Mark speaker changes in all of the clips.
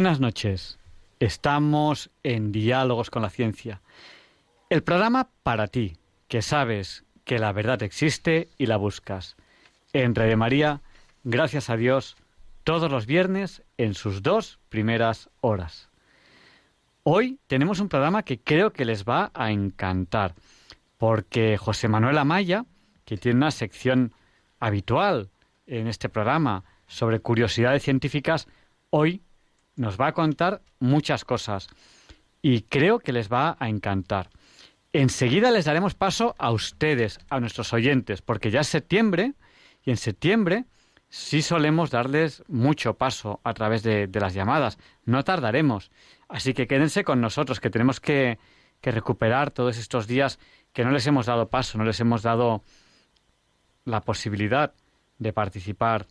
Speaker 1: Buenas noches. Estamos en Diálogos con la Ciencia. El programa para ti, que sabes que la verdad existe y la buscas. En Radio María, gracias a Dios, todos los viernes en sus dos primeras horas. Hoy tenemos un programa que creo que les va a encantar, porque José Manuel Amaya, que tiene una sección habitual en este programa sobre curiosidades científicas, hoy nos va a contar muchas cosas y creo que les va a encantar. Enseguida les daremos paso a ustedes, a nuestros oyentes, porque ya es septiembre y en septiembre sí solemos darles mucho paso a través de, las llamadas. No tardaremos. Así que quédense con nosotros, que tenemos que, recuperar todos estos días que no les hemos dado paso, no les hemos dado la posibilidad de participar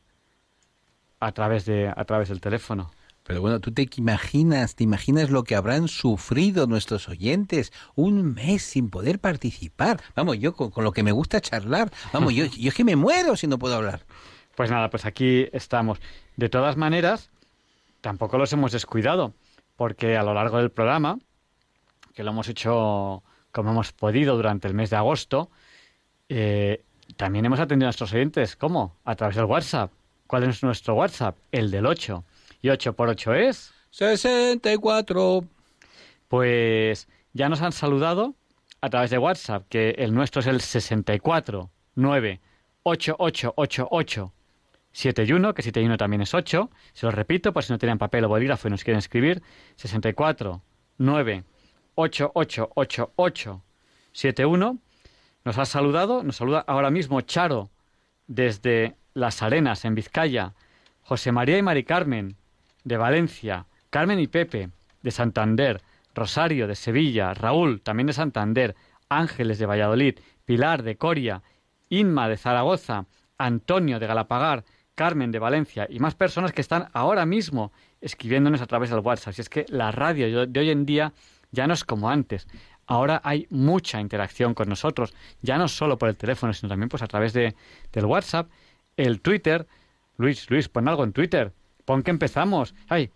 Speaker 1: a través del teléfono.
Speaker 2: Pero bueno, tú te imaginas, te imaginas lo que habrán sufrido nuestros oyentes un mes sin poder participar. Vamos, yo con, lo que me gusta charlar, vamos, yo, yo es que me muero si no puedo hablar.
Speaker 1: Pues nada, pues aquí estamos. De todas maneras, tampoco los hemos descuidado, porque a lo largo del programa, que lo hemos hecho como hemos podido durante el mes de agosto, eh, también hemos atendido a nuestros oyentes. ¿Cómo? A través del WhatsApp. ¿Cuál es nuestro WhatsApp? El del 8 y 8 por 8 es...
Speaker 2: 64.
Speaker 1: Pues ya nos han saludado a través de WhatsApp, que el nuestro es el 64 9 8 8 8 8 71, que 71 también es 8. Se lo repito, por si no tienen papel o bolígrafo y nos quieren escribir. 64 9 8 8 8 8 71. Nos ha saludado, nos saluda ahora mismo Charo desde Las Arenas, en Vizcaya. José María y Mari Carmen de Valencia, Carmen y Pepe de Santander, Rosario de Sevilla, Raúl también de Santander, Ángeles de Valladolid, Pilar de Coria, Inma de Zaragoza, Antonio de Galapagar, Carmen de Valencia y más personas que están ahora mismo escribiéndonos a través del WhatsApp. Si es que la radio de hoy en día ya no es como antes. Ahora hay mucha interacción con nosotros, ya no solo por el teléfono, sino también pues a través de, del WhatsApp, el Twitter. Luis, Luis, pon algo en Twitter. Pon que empezamos. Ay,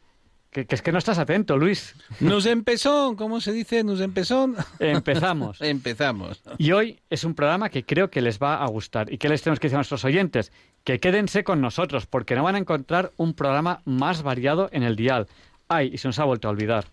Speaker 1: que, es que no estás atento, Luis.
Speaker 2: Nos empezó, ¿cómo se dice? Nos empezó.
Speaker 1: Empezamos.
Speaker 2: Empezamos.
Speaker 1: Y hoy es un programa que creo que les va a gustar. ¿Y qué les tenemos que decir a nuestros oyentes? Que quédense con nosotros, porque no van a encontrar un programa más variado en el dial. Ay, y se nos ha vuelto a olvidar.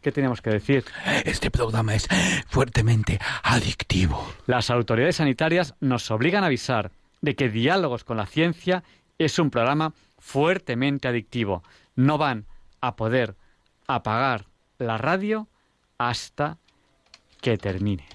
Speaker 1: ¿Qué tenemos que decir?
Speaker 2: Este programa es fuertemente adictivo.
Speaker 1: Las autoridades sanitarias nos obligan a avisar de que Diálogos con la Ciencia es un programa fuertemente adictivo. No van a poder apagar la radio hasta que termine.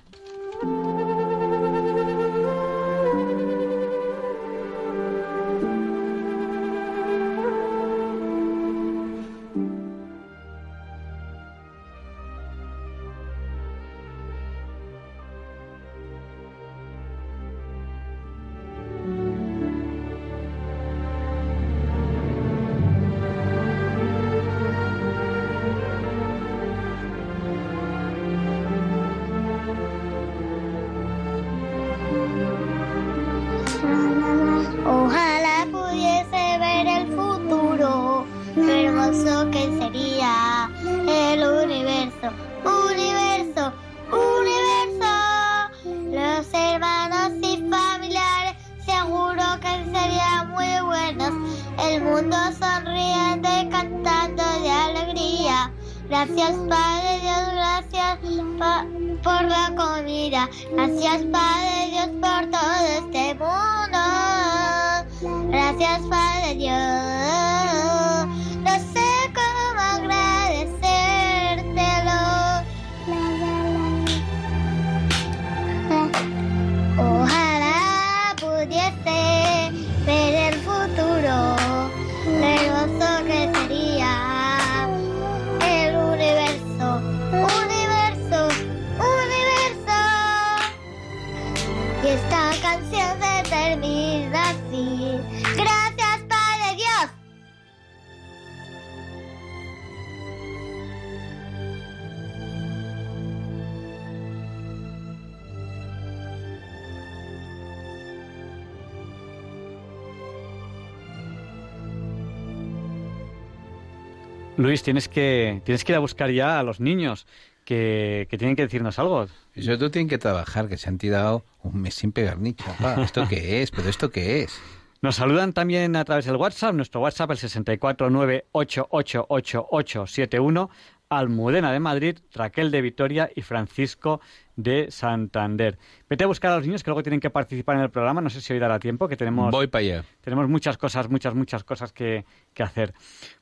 Speaker 1: Tienes que, tienes que ir a buscar ya a los niños que, que tienen que decirnos algo.
Speaker 2: Y sobre todo tienen que trabajar, que se han tirado un mes sin pegar ni chapa. ¿Esto qué es? ¿Pero esto qué es?
Speaker 1: Nos saludan también a través del WhatsApp, nuestro WhatsApp el 649888871, Almudena de Madrid, Raquel de Vitoria y Francisco de Santander. Vete a buscar a los niños que luego tienen que participar en el programa, no sé si hoy dará tiempo, que tenemos,
Speaker 2: Voy para allá.
Speaker 1: tenemos muchas cosas, muchas, muchas cosas que, que hacer.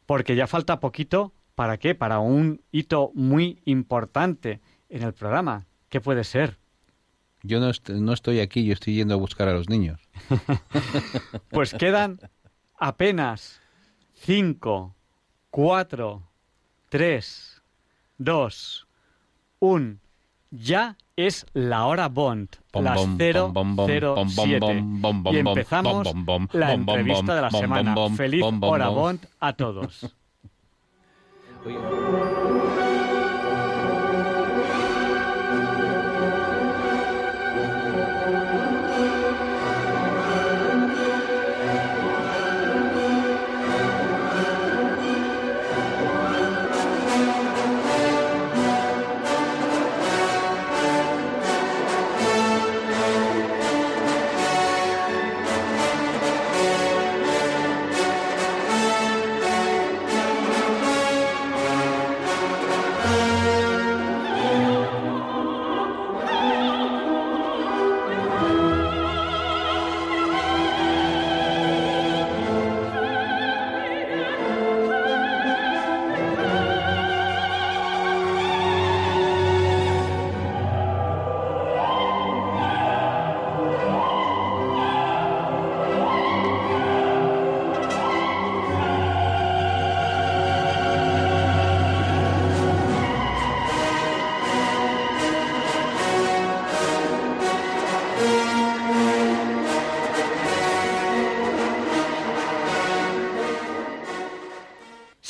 Speaker 1: Porque ya falta poquito, ¿para qué? Para un hito muy importante en el programa. ¿Qué puede ser?
Speaker 2: Yo no, est- no estoy aquí, yo estoy yendo a buscar a los niños.
Speaker 1: Pues quedan apenas cinco, cuatro, tres, dos, un. Ya es la hora Bond, las
Speaker 2: bom,
Speaker 1: cero
Speaker 2: bom, bom,
Speaker 1: cero
Speaker 2: bom, bom,
Speaker 1: siete.
Speaker 2: bom, bom, bom,
Speaker 1: Y
Speaker 2: bom,
Speaker 1: empezamos la entrevista de la semana. Feliz hora. Bond a todos.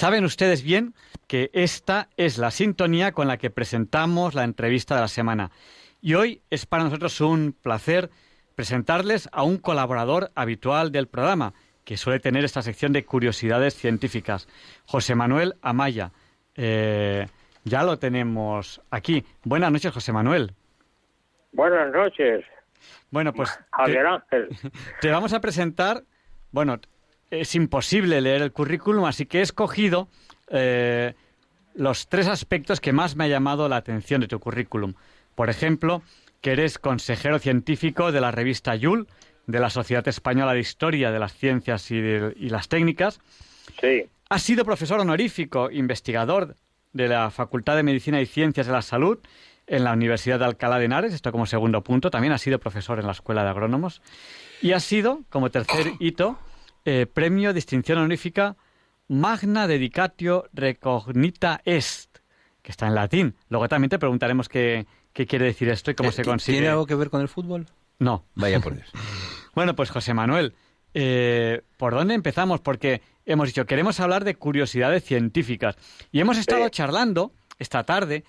Speaker 1: Saben ustedes bien que esta es la sintonía con la que presentamos la entrevista de la semana. Y hoy es para nosotros un placer presentarles a un colaborador habitual del programa, que suele tener esta sección de curiosidades científicas, José Manuel Amaya. Eh, ya lo tenemos aquí. Buenas noches, José Manuel.
Speaker 3: Buenas noches,
Speaker 1: Bueno, pues te-
Speaker 3: Javier Ángel.
Speaker 1: te vamos a presentar, bueno, es imposible leer el currículum, así que he escogido eh, los tres aspectos que más me ha llamado la atención de tu currículum. Por ejemplo, que eres consejero científico de la revista YUL, de la Sociedad Española de Historia de las Ciencias y, de- y las Técnicas.
Speaker 3: Sí,
Speaker 1: Has sido profesor honorífico, investigador de la Facultad de Medicina y Ciencias de la Salud en la Universidad de Alcalá de Henares, esto como segundo punto. También has sido profesor en la Escuela de Agrónomos. Y has sido, como tercer hito, eh, premio distinción honorífica Magna Dedicatio Recognita Est, que está en latín. Luego también te preguntaremos qué, qué quiere decir esto y cómo
Speaker 2: Eh,
Speaker 1: se
Speaker 2: ¿ti-
Speaker 1: consigue.
Speaker 2: ¿Tiene algo que ver con el fútbol?
Speaker 1: No.
Speaker 2: Vaya por Dios.
Speaker 1: Bueno, pues José Manuel, eh, ¿por dónde empezamos? Porque hemos dicho, queremos hablar de curiosidades científicas. Y hemos estado charlando esta tarde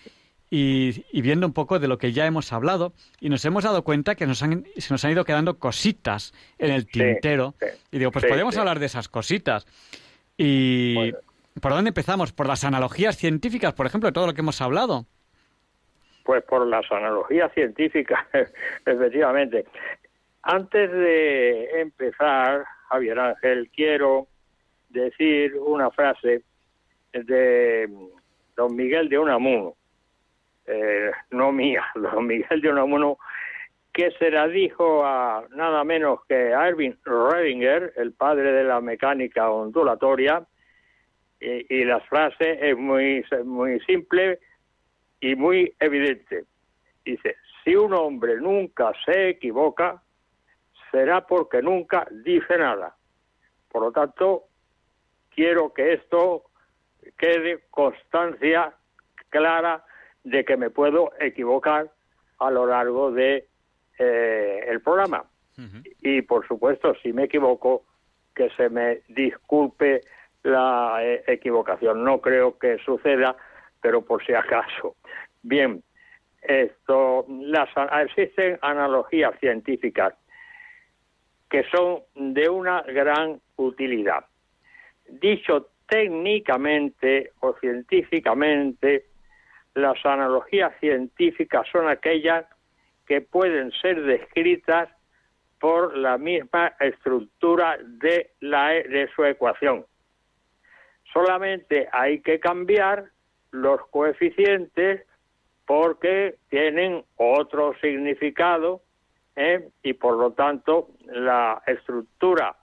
Speaker 1: y, y viendo un poco de lo que ya hemos hablado y nos hemos dado cuenta que nos han- se nos han ido quedando cositas en el tintero.
Speaker 3: sí,
Speaker 1: y digo, pues
Speaker 3: sí,
Speaker 1: podemos hablar de esas cositas. Y
Speaker 3: Bueno.
Speaker 1: ¿por dónde empezamos? ¿Por las analogías científicas, por ejemplo, de todo lo que hemos hablado?
Speaker 3: pues por las analogías científicas, efectivamente. Antes de empezar, Javier Ángel, quiero decir una frase de don Miguel de Unamuno, eh, no mía, don Miguel de Unamuno, que se la dijo a nada menos que a Erwin Redinger, el padre de la mecánica ondulatoria, y, y la frase es muy, muy simple y muy evidente. Dice, si un hombre nunca se equivoca, será porque nunca dice nada. Por lo tanto, quiero que esto quede constancia clara de que me puedo equivocar a lo largo de eh, el programa. Y por supuesto, si me equivoco, que se me disculpe la eh, equivocación. No creo que suceda, pero por si acaso. Bien, esto, las, existen analogías científicas que son de una gran utilidad. Dicho técnicamente o científicamente, las analogías científicas son aquellas que pueden ser descritas por la misma estructura de, la, de su ecuación. Solamente hay que cambiar los coeficientes porque tienen otro significado ¿eh? y por lo tanto la estructura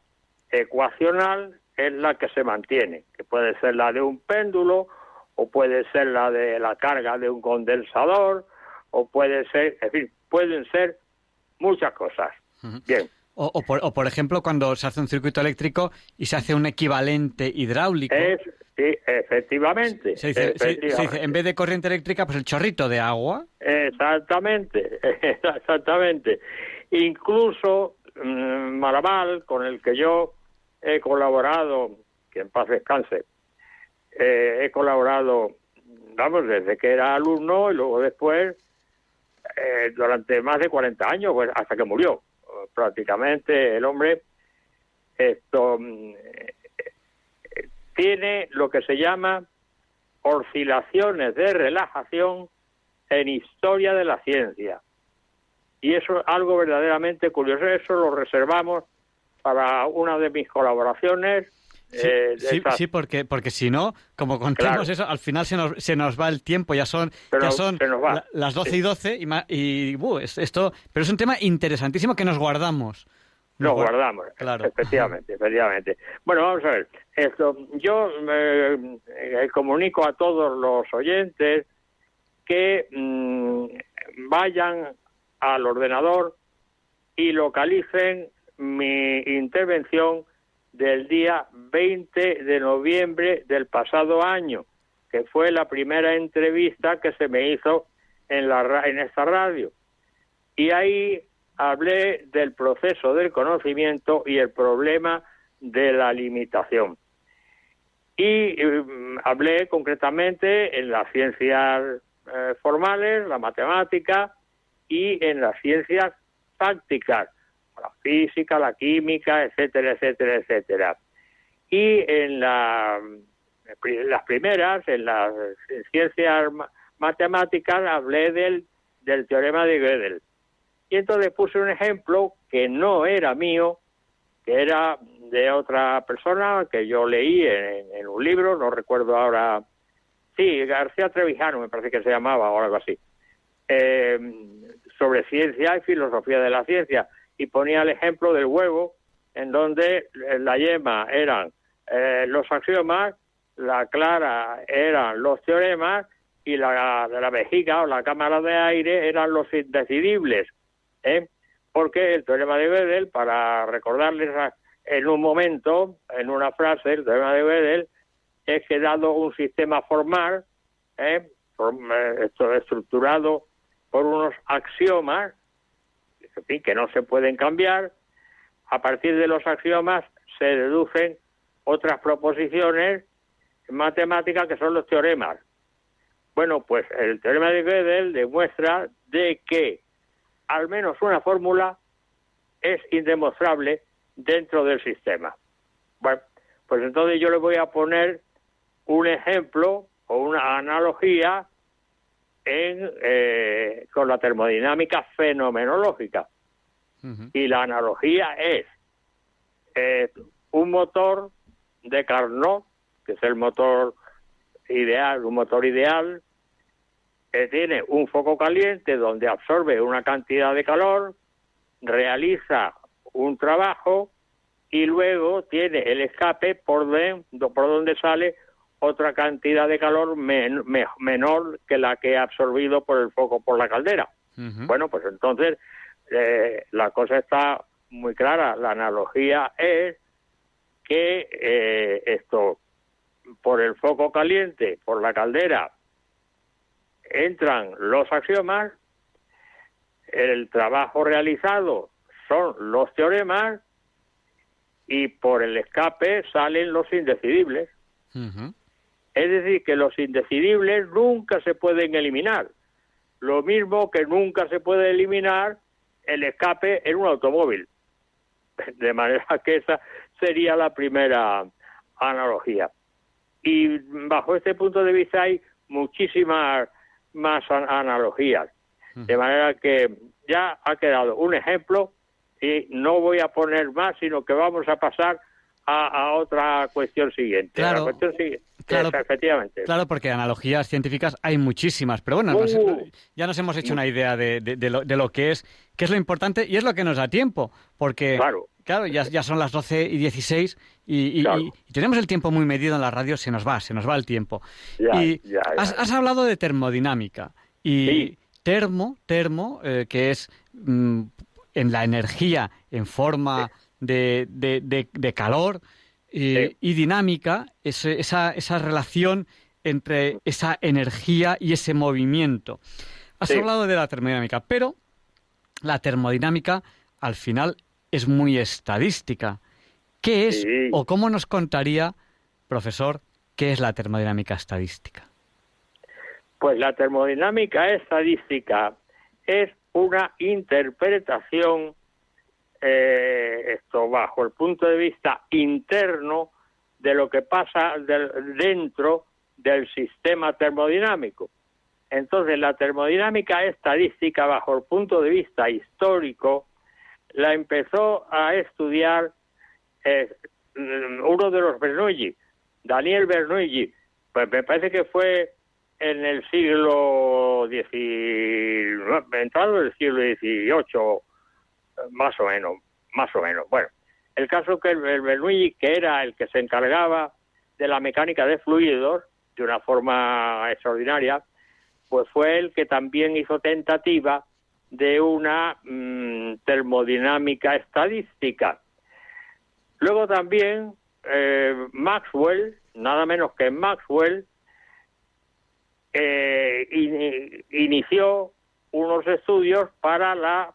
Speaker 3: ecuacional es la que se mantiene, que puede ser la de un péndulo o puede ser la de la carga de un condensador o puede ser, en fin, pueden ser muchas cosas. Bien.
Speaker 1: O, por, ejemplo, cuando se hace un circuito eléctrico y se hace un equivalente hidráulico.
Speaker 3: sí, efectivamente.
Speaker 1: Se dice, en vez de corriente eléctrica, pues el chorrito de agua.
Speaker 3: Exactamente, exactamente. Incluso mmm, Maraval, con el que yo he colaborado, que en paz descanse, eh, he colaborado, vamos, desde que era alumno y luego después, eh, durante más de 40 años, pues, hasta que murió prácticamente el hombre esto mm, tiene lo que se llama oscilaciones de relajación en historia de la ciencia. Y eso es algo verdaderamente curioso. Eso lo reservamos para una de mis colaboraciones.
Speaker 1: Sí, eh, sí, porque, porque si no, como contemos eso, al final se nos, se nos va el tiempo, ya son, ya son las 12 y 12 y, y uh, esto, pero es un tema interesantísimo que nos guardamos.
Speaker 3: Nos guardamos, claro. efectivamente, efectivamente. Bueno, vamos a ver, esto, yo me eh, comunico a todos los oyentes que mm, vayan al ordenador y localicen mi intervención del día 20 de noviembre del pasado año, que fue la primera entrevista que se me hizo en, la, en esta radio. Y ahí hablé del proceso del conocimiento y el problema de la limitación. Y mm, hablé concretamente en las ciencias eh, formales, la matemática y en las ciencias prácticas, la física, la química, etcétera, etcétera, etcétera. Y en la, las primeras, en las ciencias matemáticas, hablé del, del teorema de Gödel. Y entonces puse un ejemplo que no era mío, que era de otra persona que yo leí en, un libro, no recuerdo ahora, sí, García Trevijano me parece que se llamaba o algo así, eh, sobre ciencia y filosofía de la ciencia y ponía el ejemplo del huevo, en donde la yema eran eh, los axiomas, la clara eran los teoremas y la la vejiga o la cámara de aire eran los indecidibles. ¿eh? Porque el teorema de Gödel, para recordarles en un momento, en una frase, el teorema de Gödel, es que dado un sistema formal, ¿eh? eh estructurado por unos axiomas, en fin, que no se pueden cambiar. A partir de los axiomas se deducen otras proposiciones matemáticas que son los teoremas. Bueno, pues el teorema de Gödel demuestra de que al menos una fórmula es indemostrable dentro del sistema. Bueno, pues entonces yo le voy a poner un ejemplo o una analogía en, eh, con la termodinámica fenomenológica. Y la analogía es eh, un motor de Carnot, que es el motor ideal, un motor ideal, que tiene un foco caliente donde absorbe una cantidad de calor, realiza un trabajo y luego tiene el escape por, por donde sale otra cantidad de calor menor que la que ha absorbido por el foco por la caldera. Bueno, pues entonces eh, la cosa está muy clara. La analogía es que eh, esto, por el foco caliente, por la caldera, entran los axiomas, el trabajo realizado son los teoremas y por el escape salen los indecidibles.
Speaker 1: Ujú.
Speaker 3: Es decir, que los indecidibles nunca se pueden eliminar. Lo mismo que nunca se puede eliminar el escape en un automóvil. De manera que esa sería la primera analogía. Y bajo este punto de vista hay muchísimas más an- analogías. De manera que ya ha quedado un ejemplo y no voy a poner más, sino que vamos a pasar a, a otra cuestión siguiente. A la cuestión siguiente.
Speaker 1: Claro.
Speaker 3: Esa, efectivamente.
Speaker 1: Claro, porque analogías científicas hay muchísimas, pero bueno, nos-
Speaker 3: Uh.
Speaker 1: ya nos hemos hecho una idea de, de- de lo, de lo que es, que es lo importante y es lo que nos da tiempo, porque
Speaker 3: Claro.
Speaker 1: claro, ya, ya son las 12 y 16 y, y-
Speaker 3: Claro.
Speaker 1: y- y tenemos el tiempo muy medido en la radio, se nos va, se nos va el tiempo.
Speaker 3: Ya,
Speaker 1: y
Speaker 3: ya, ya.
Speaker 1: Has, has hablado de termodinámica y
Speaker 3: Sí.
Speaker 1: termo, termo, eh, que es mm, en la energía en forma de- de calor y,
Speaker 3: Sí.
Speaker 1: y dinámica, ese- esa, esa relación entre esa energía y ese movimiento. Has
Speaker 3: Sí.
Speaker 1: hablado de la termodinámica, pero la termodinámica al final es muy estadística. ¿Qué es
Speaker 3: Sí.
Speaker 1: o cómo nos contaría, profesor, qué es la termodinámica estadística?
Speaker 3: Pues la termodinámica estadística es una interpretación, eh, esto bajo el punto de vista interno, de lo que pasa del- dentro del sistema termodinámico. Entonces, la termodinámica estadística, bajo el punto de vista histórico, la empezó a estudiar eh, mm, uno de los Bernoulli, Daniel Bernoulli, pues me parece que fue en el siglo XIX, entrado el siglo XVIII, más o menos, más o menos. Bueno, el caso que el, Bernoulli, que era el que se encargaba de la mecánica de fluidos de una forma extraordinaria, pues fue el que también hizo tentativa de una mm, termodinámica estadística. Luego también eh, Maxwell, nada menos que Maxwell, eh, in- inició unos estudios para la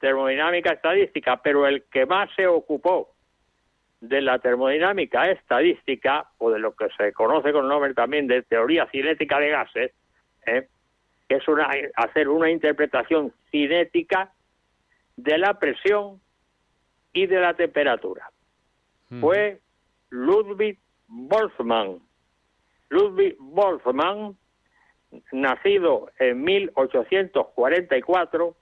Speaker 3: termodinámica estadística, pero el que más se ocupó de la termodinámica estadística, o de lo que se conoce con el nombre también de teoría cinética de gases, ¿eh? que es una, hacer una interpretación cinética de la presión y de la temperatura. Fue Ludwig Boltzmann. Ludwig Boltzmann, nacido en 1844,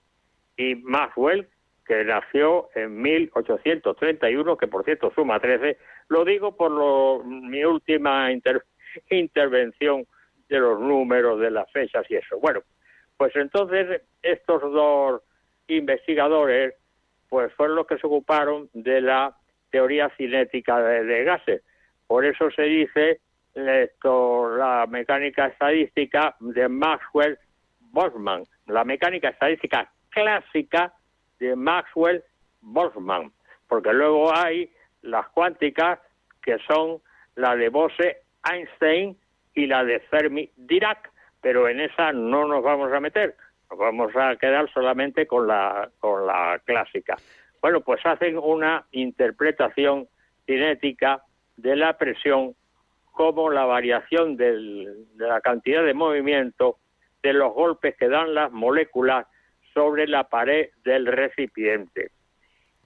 Speaker 3: y Maxwell, que nació en 1831, que por cierto suma 13. Lo digo por lo- mi última inter- intervención de los números, de las fechas y eso. Bueno, pues entonces estos dos investigadores pues fueron los que se ocuparon de la teoría cinética de, de gases. Por eso se dice esto, la mecánica estadística de Maxwell Boltzmann, la mecánica estadística clásica de Maxwell Boltzmann, porque luego hay las cuánticas que son la de Bose Einstein y la de Fermi Dirac, pero en esa no nos vamos a meter, nos vamos a quedar solamente con la con la clásica. Bueno, pues hacen una interpretación cinética de la presión como la variación de la cantidad de movimiento de los golpes que dan las moléculas sobre la pared del recipiente.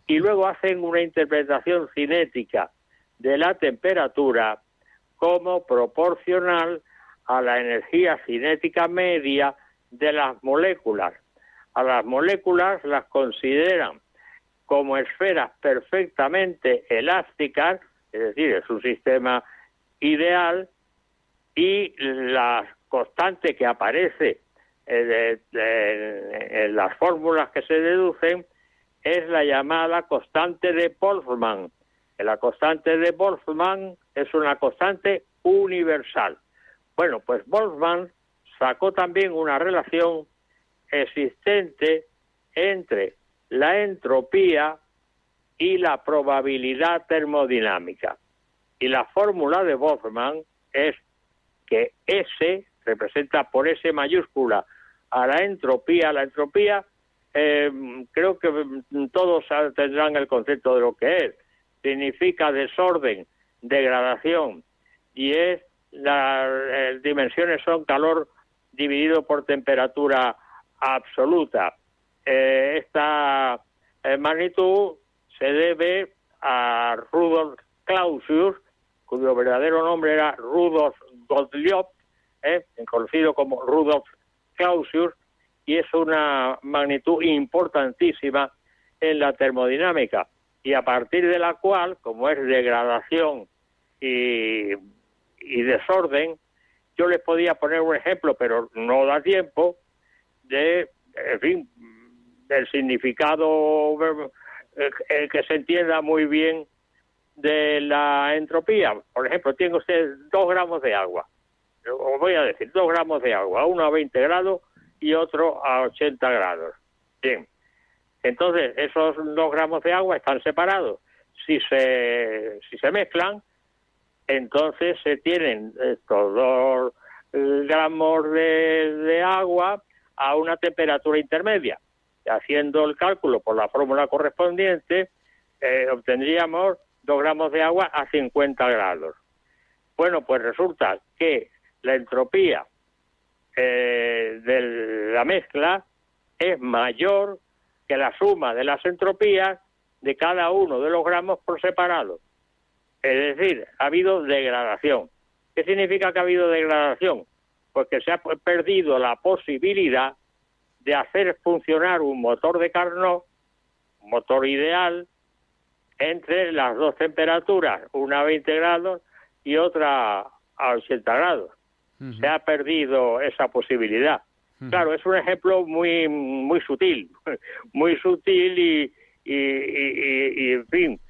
Speaker 3: Y luego hacen una interpretación cinética de la temperatura como proporcional a la energía cinética media de las moléculas. A las moléculas las consideran como esferas perfectamente elásticas, es decir, es un sistema ideal, y la constante que aparece eh, de- de- en las fórmulas que se deducen es la llamada constante de Boltzmann. La constante de Boltzmann es una constante universal. Bueno, pues Boltzmann sacó también una relación existente entre la entropía y la probabilidad termodinámica. Y la fórmula de Boltzmann es que S representa por S mayúscula a la entropía. La entropía eh, creo que todos tendrán el concepto de lo que es. Significa desorden, degradación, y es las dimensiones son calor dividido por temperatura absoluta. Eh, esta eh, magnitud se debe a Rudolf Clausius, cuyo verdadero nombre era Rudolf Gottlieb, eh, conocido como Rudolf Clausius, y es una magnitud importantísima en la termodinámica, y a partir de la cual, como es degradación y, desorden, yo les podía poner un ejemplo, pero no da tiempo, de, en fin, del significado el que se entienda muy bien de la entropía. Por ejemplo, tiene usted dos gramos de agua. Os voy a decir, dos gramos de agua, uno a 20 grados y otro a 80 grados. Bien. Entonces, esos dos gramos de agua están separados. Si se, si se mezclan, entonces se tienen estos dos gramos de, de agua a una temperatura intermedia. Haciendo el cálculo por la fórmula correspondiente, eh, obtendríamos dos gramos de agua a 50 grados. Bueno, pues resulta que la entropía eh, de la mezcla es mayor que la suma de las entropías de cada uno de los gramos por separado. Es decir, ha habido degradación. ¿Qué significa que ha habido degradación? Pues que se ha perdido la posibilidad de hacer funcionar un motor de Carnot, un motor ideal, entre las dos temperaturas, una a 20 grados y otra a 80 grados. Se ha perdido esa posibilidad. Claro, es un ejemplo muy muy sutil, muy sutil y, y, en fin,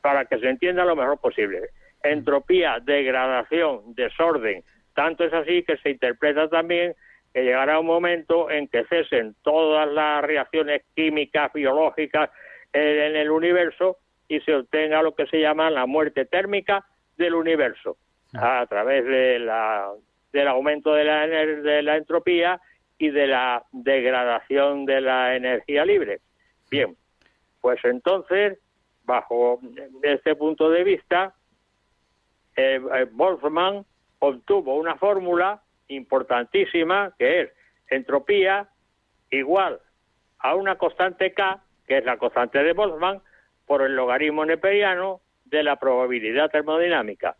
Speaker 3: para que se entienda lo mejor posible. Entropía, degradación, desorden, tanto es así que se interpreta también que llegará un momento en que cesen todas las reacciones químicas, biológicas en el universo y se obtenga lo que se llama la muerte térmica del universo. A través de la, del aumento de la, de la entropía y de la degradación de la energía libre. Bien, pues entonces, bajo este punto de vista, eh, eh Boltzmann obtuvo una fórmula importantísima que es entropía igual a una constante K, que es la constante de Boltzmann, por el logaritmo neperiano de la probabilidad termodinámica.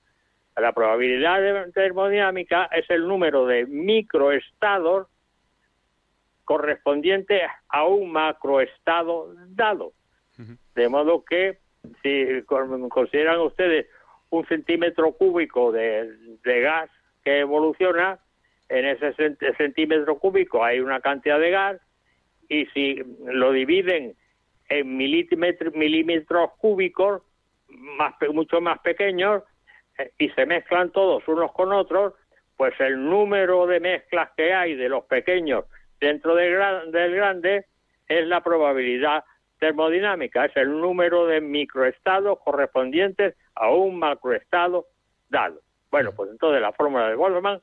Speaker 3: La probabilidad termodinámica es el número de microestados correspondiente a un macroestado dado. De modo que, si consideran ustedes un centímetro cúbico de gas que evoluciona, en ese centímetro cúbico hay una cantidad de gas y si lo dividen en milímetros, cúbicos, más, mucho más pequeños, y se mezclan todos unos con otros, pues el número de mezclas que hay de los pequeños dentro del, del grande es la probabilidad termodinámica, es el número de microestados correspondientes a un macroestado dado. Bueno, pues entonces la fórmula de Boltzmann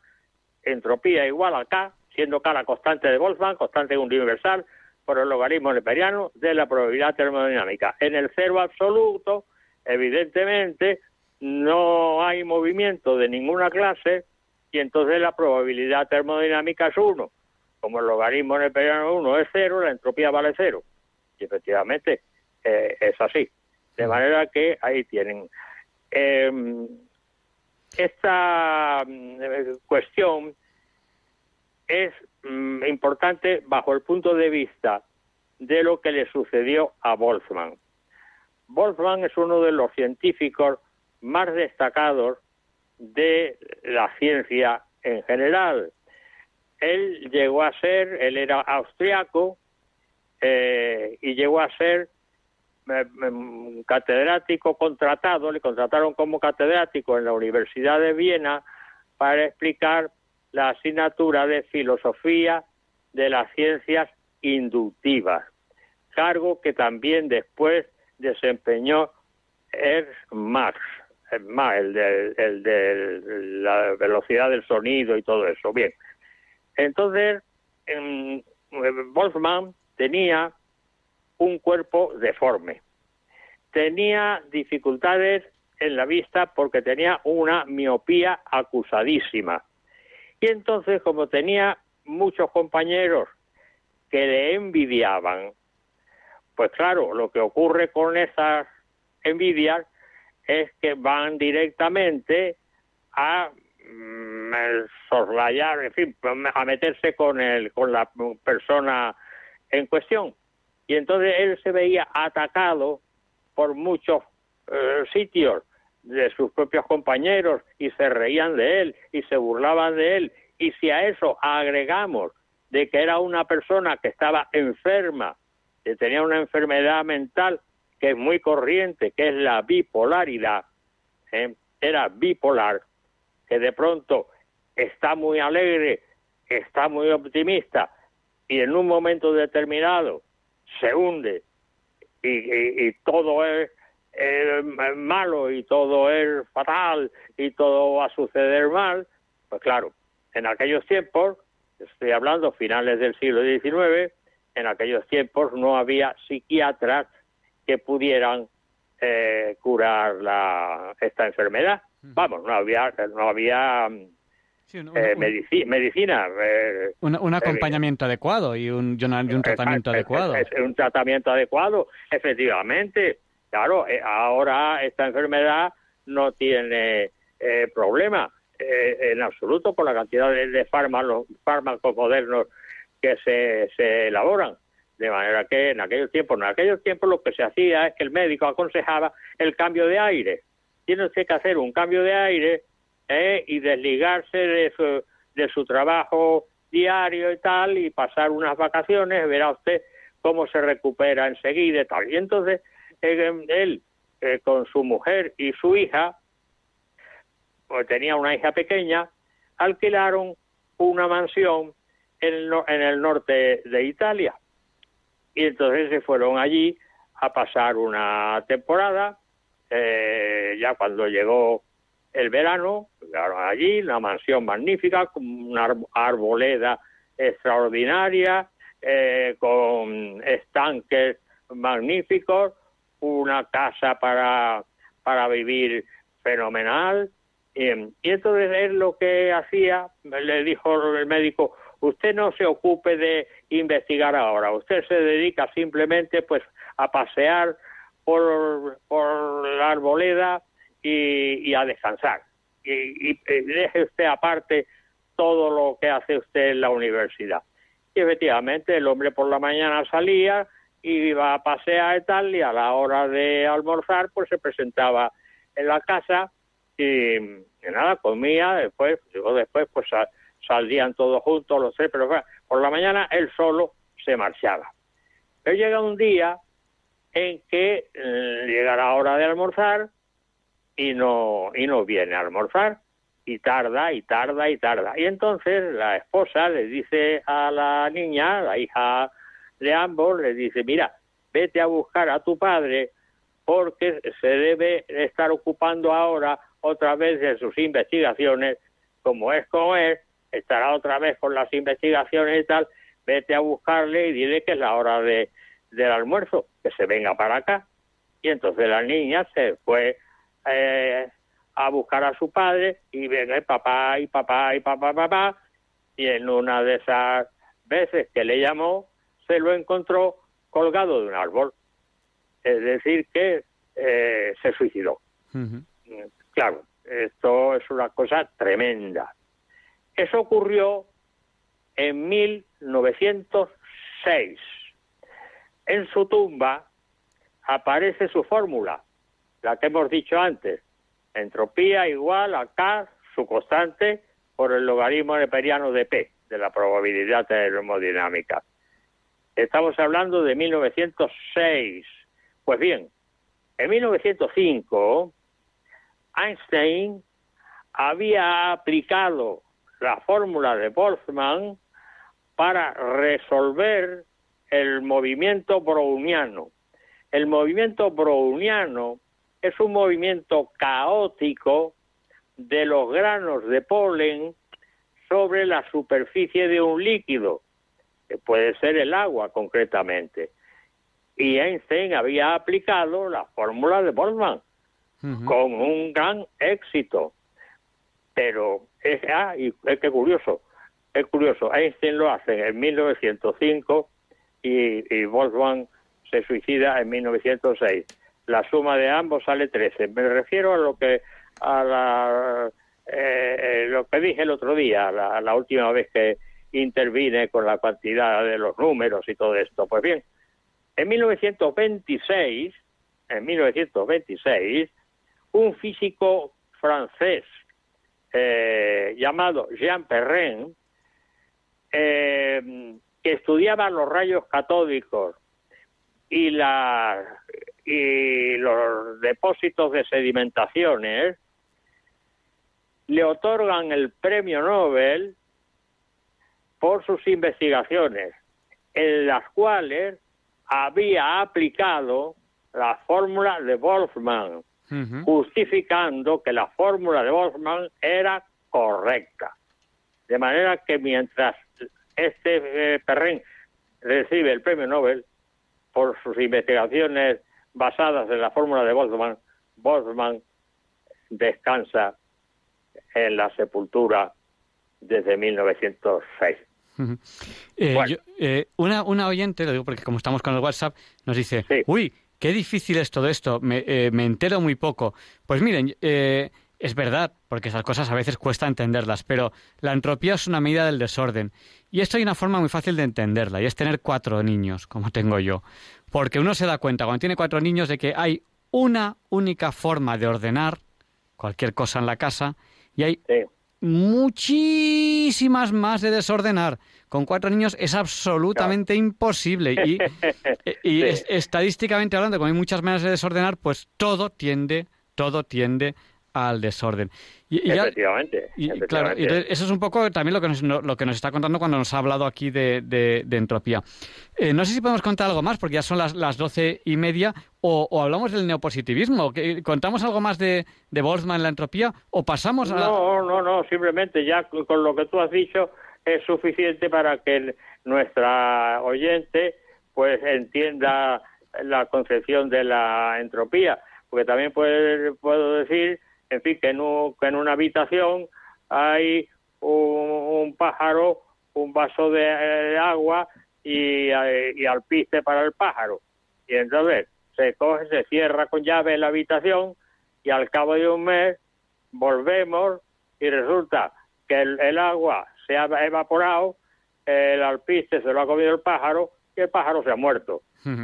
Speaker 3: entropía igual a K, siendo K la constante de Boltzmann, constante universal, por el logaritmo neperiano de la probabilidad termodinámica. En el cero absoluto, evidentemente, no hay movimiento de ninguna clase y entonces la probabilidad termodinámica es uno. Como el logaritmo neperiano 1 es cero, la entropía vale cero. Y efectivamente eh, es así. De manera que ahí tienen. Em, esta mm, cuestión es mm, importante bajo el punto de vista de lo que le sucedió a Boltzmann. Boltzmann es uno de los científicos más destacados de la ciencia en general. Él llegó a ser, él era austriaco eh, y llegó a ser catedrático contratado, le contrataron como catedrático en la Universidad de Viena para explicar la asignatura de filosofía de las ciencias inductivas, cargo que también después desempeñó Ernst Marx, el de, el de la velocidad del sonido y todo eso. Bien, entonces, Wolfman tenía un cuerpo deforme. Tenía dificultades en la vista porque tenía una miopía acusadísima. Y entonces, como tenía muchos compañeros que le envidiaban, pues claro, lo que ocurre con esas envidias es que van directamente a mm, soslayar, en fin, a meterse con el, con la persona en cuestión. Y entonces él se veía atacado por muchos eh, sitios de sus propios compañeros y se reían de él y se burlaban de él. Y si a eso agregamos de que era una persona que estaba enferma, que tenía una enfermedad mental que es muy corriente, que es la bipolaridad, ¿eh? era bipolar, que de pronto está muy alegre, está muy optimista y en un momento determinado se hunde y, todo es, malo y todo es fatal y todo va a suceder mal, pues claro, en aquellos tiempos, estoy hablando finales del siglo XIX, en aquellos tiempos no había psiquiatras que pudieran eh, curar la, esta enfermedad. Vamos, no había, no había eh, medicina. Eh,
Speaker 1: un, acompañamiento adecuado y un, un tratamiento adecuado.
Speaker 3: un tratamiento adecuado, efectivamente. Claro, ahora esta enfermedad no tiene problema en absoluto con la cantidad de, fármacos, fármacos modernos que se, se elaboran. De manera que en aquellos tiempos, en aquellos tiempos lo que se hacía es que el médico aconsejaba el cambio de aire. Tiene usted que hacer un cambio de aire ¿eh? y desligarse de su, de su trabajo diario y tal y pasar unas vacaciones, verá usted cómo se recupera enseguida y tal. Y entonces eh, él, eh, con su mujer y su hija, pues tenía una hija pequeña, alquilaron una mansión en el, en el norte de Italia y entonces se fueron allí a pasar una temporada. Eh, ya cuando llegó el verano, llegaron allí, una mansión magnífica, con una arboleda extraordinaria, eh, con estanques magníficos, una casa para, para vivir fenomenal. Y, y entonces él lo que hacía, le dijo el médico, usted no se ocupe de investigar ahora, usted se dedica simplemente pues a pasear por, por la arboleda y, a descansar. Y, deje usted aparte todo lo que hace usted en la universidad. Y efectivamente el hombre por la mañana salía y iba a pasear y tal, y a la hora de almorzar pues se presentaba en la casa y, nada, comía, después, luego después pues saldrían todos juntos los tres, pero por la mañana él solo se marchaba. Pero llega un día en que eh, llega la hora de almorzar y no, y no viene a almorzar y tarda y tarda y tarda. Y entonces la esposa le dice a la niña, la hija de ambos, le dice, mira, vete a buscar a tu padre porque se debe estar ocupando ahora otra vez de sus investigaciones, como es como es, estará otra vez con las investigaciones y tal, vete a buscarle y dile que es la hora de, del almuerzo, que se venga para acá. Y entonces la niña se fue eh, a buscar a su padre y viene papá y papá y papá, papá, y en una de esas veces que le llamó, se lo encontró colgado de un árbol. Es decir, que eh, se suicidó. Claro, esto es una cosa tremenda. Eso ocurrió en 1906. En su tumba aparece su fórmula, la que hemos dicho antes, entropía igual a K, su constante, por el logaritmo neperiano de P, de la probabilidad termodinámica. Estamos hablando de 1906. Pues bien, en 1905, Einstein había aplicado la fórmula de Boltzmann para resolver el movimiento browniano. El movimiento browniano es un movimiento caótico de los granos de polen sobre la superficie de un líquido. puede ser el agua concretamente. Y Einstein había aplicado la fórmula de Boltzmann con un gran éxito. Pero es, ah, y es que curioso, es curioso, Einstein lo hace en 1905 y, y se suicida en 1906. La suma de ambos sale 13. Me refiero a lo que a la, eh, lo que dije el otro día, la, la última vez que intervine con la cantidad de los números y todo esto. Pues bien, en 1926, en 1926, un físico francés eh, llamado Jean Perrin, eh, que estudiaba los rayos catódicos y, la, y los depósitos de sedimentaciones, le otorgan el premio Nobel por sus investigaciones, en las cuales había aplicado la fórmula de Boltzmann, justificando que la fórmula de Boltzmann era correcta. De manera que mientras este eh, Perrin recibe el premio Nobel por sus investigaciones basadas en la fórmula de Boltzmann, Boltzmann descansa en la sepultura desde 1906.
Speaker 1: Eh, eh, una, una oyente, lo digo porque como estamos con el WhatsApp, nos dice, uy, qué difícil es todo esto, me, eh, me entero muy poco. Pues miren, es verdad, porque esas cosas a veces cuesta entenderlas, pero la entropía es una medida del desorden. Y esto hay una forma muy fácil de entenderla, y es tener cuatro niños, como tengo yo. Porque uno se da cuenta cuando tiene cuatro niños de que hay una única forma de ordenar cualquier cosa en la casa, y hay muchísimas más de desordenar. Con cuatro niños es absolutamente imposible. Y, y estadísticamente hablando, como hay muchas maneras de desordenar, pues todo tiende, todo tiende al desorden.
Speaker 3: Y, efectivamente,
Speaker 1: Claro, eso es un poco también lo que nos, lo que nos está contando cuando nos ha hablado aquí de, de, entropía. Eh, no sé si podemos contar algo más, porque ya son las, las doce y media, o, hablamos del neopositivismo. ¿Contamos algo más de, de Boltzmann en la entropía o pasamos a...?
Speaker 3: No, no, no, simplemente ya con lo que tú has dicho es suficiente para que nuestra oyente pues entienda la concepción de la entropía, porque también puedo decir en fin, que en, en una habitación hay un, pájaro, un vaso de, agua y, y alpiste para el pájaro. Y entonces se coge, se cierra con llave la habitación y al cabo de un mes volvemos y resulta que el, agua se ha evaporado, el alpiste se lo ha comido el pájaro y el pájaro se ha muerto.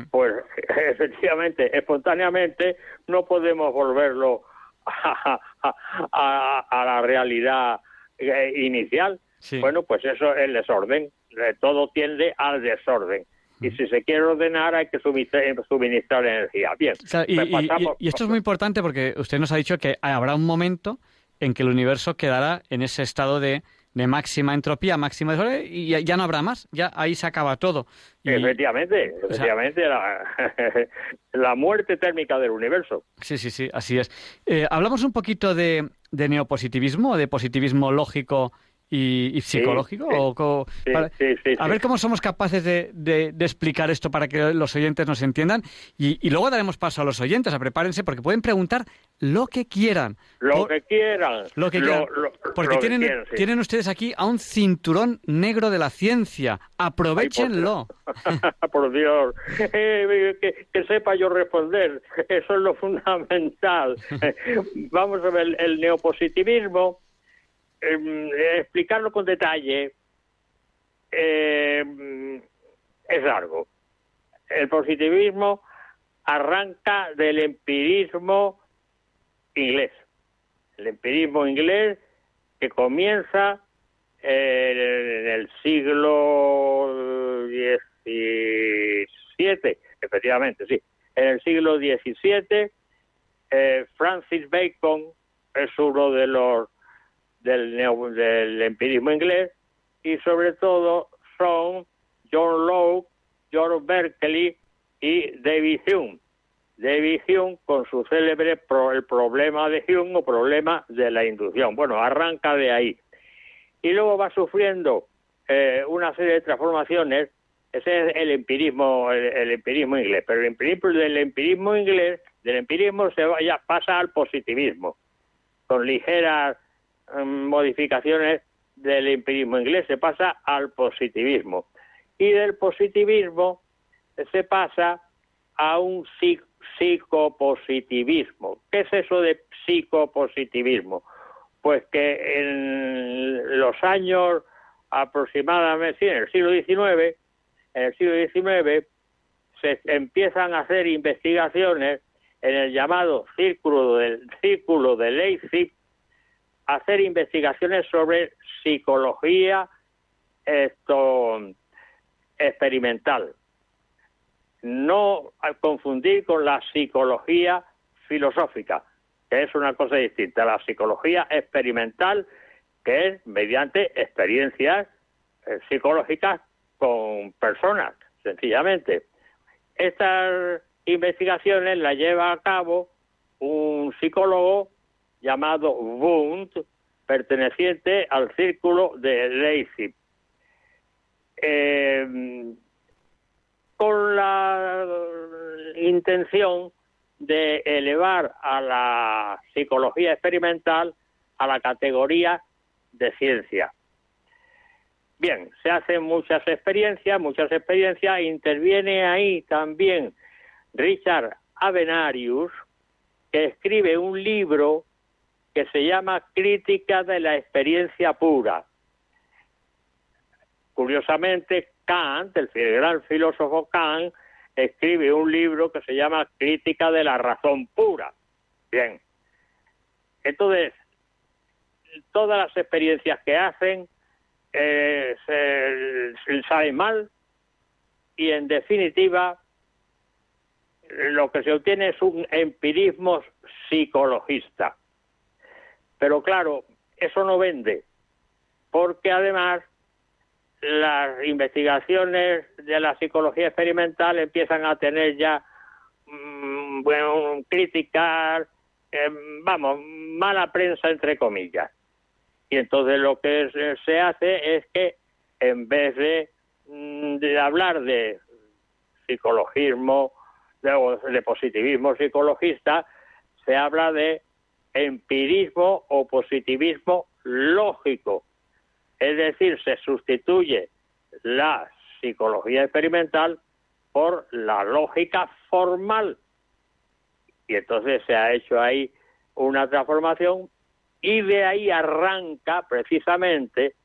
Speaker 3: Pues efectivamente, espontáneamente, no podemos volverlo a, la realidad eh, inicial. Bueno, pues eso es el desorden. Eh, todo tiende al desorden. Y si se quiere ordenar hay que suministrar, energía. Bien.
Speaker 1: y, esto es muy importante porque usted nos ha dicho que habrá un momento en que el universo quedará en ese estado de de máxima entropía, máxima desorden, y ya, no habrá más, ya ahí se acaba todo.
Speaker 3: Efectivamente, efectivamente, la, muerte térmica del universo.
Speaker 1: Sí, sí, sí, así es. Eh, hablamos un poquito de, de neopositivismo, de positivismo lógico y, psicológico? o, a ver cómo somos capaces de, de, explicar esto para que los oyentes nos entiendan y, luego daremos paso a los oyentes, a prepárense porque pueden preguntar lo que quieran.
Speaker 3: Lo que quieran.
Speaker 1: Lo que quieran. porque tienen, tienen ustedes aquí a un cinturón negro de la ciencia. Aprovechenlo.
Speaker 3: por, Dios. Eh, que, sepa yo responder. Eso es lo fundamental. Vamos a ver, el neopositivismo Em, explicarlo con detalle em, es largo. El positivismo arranca del empirismo inglés. El empirismo inglés que comienza en el siglo XVII, efectivamente, sí. En el siglo XVII, eh, Francis Bacon es uno de los del, del empirismo inglés y sobre todo son John Locke, George Berkeley y David Hume. David Hume con su célebre el problema de Hume o problema de la inducción. Bueno, arranca de ahí. Y luego va sufriendo eh, una serie de transformaciones Ese es el empirismo, el, empirismo inglés. Pero el empirismo, del empirismo inglés, del empirismo se vaya, pasa al positivismo, con ligeras modificaciones del empirismo inglés, se pasa al positivismo. Y del positivismo se pasa a un psicopositivismo. ¿Qué es eso de psicopositivismo? Pues que en los años aproximadamente, en el siglo XIX, en el siglo XIX se empiezan a hacer investigaciones en el llamado círculo del círculo de Leipzig, hacer investigaciones sobre psicología esto, experimental. No confundir con la psicología filosófica, que es una cosa distinta. La psicología experimental, que es mediante experiencias eh, psicológicas con personas, sencillamente. Estas investigaciones las lleva a cabo un psicólogo llamado Wundt, perteneciente al círculo de Leipzig. Eh, con la intención de elevar a la psicología experimental a la categoría de ciencia. Bien, se hacen muchas experiencias, muchas experiencias, interviene ahí también Richard Avenarius, que escribe un libro que se llama Crítica de la experiencia pura. Curiosamente, Kant, el gran filósofo Kant, escribe un libro que se llama Crítica de la razón pura. Bien. Entonces, todas las experiencias que hacen eh, se, salen mal y en definitiva lo que se obtiene es un empirismo psicologista. Pero claro, eso no vende, porque además las investigaciones de la psicología experimental empiezan a tener ya, mm, bueno, criticar, eh, vamos, mala prensa entre comillas. Y entonces lo que se hace es que en vez de, mm, de hablar de psicologismo, de, de positivismo psicologista, se habla de empirismo o positivismo lógico. Es decir, se sustituye la psicología experimental por la lógica formal. Y entonces se ha hecho ahí una transformación y de ahí arranca precisamente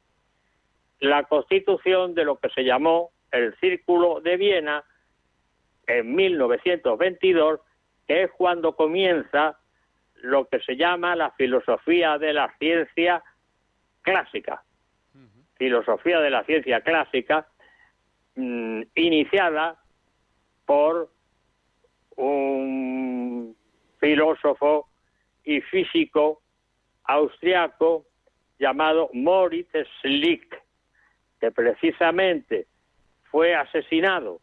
Speaker 3: la constitución de lo que se llamó el Círculo de Viena en 1922, que es cuando comienza lo que se llama la filosofía de la ciencia clásica. Filosofía de la ciencia clásica, mm, iniciada por un filósofo y físico austriaco llamado Moritz Schlick, que precisamente fue asesinado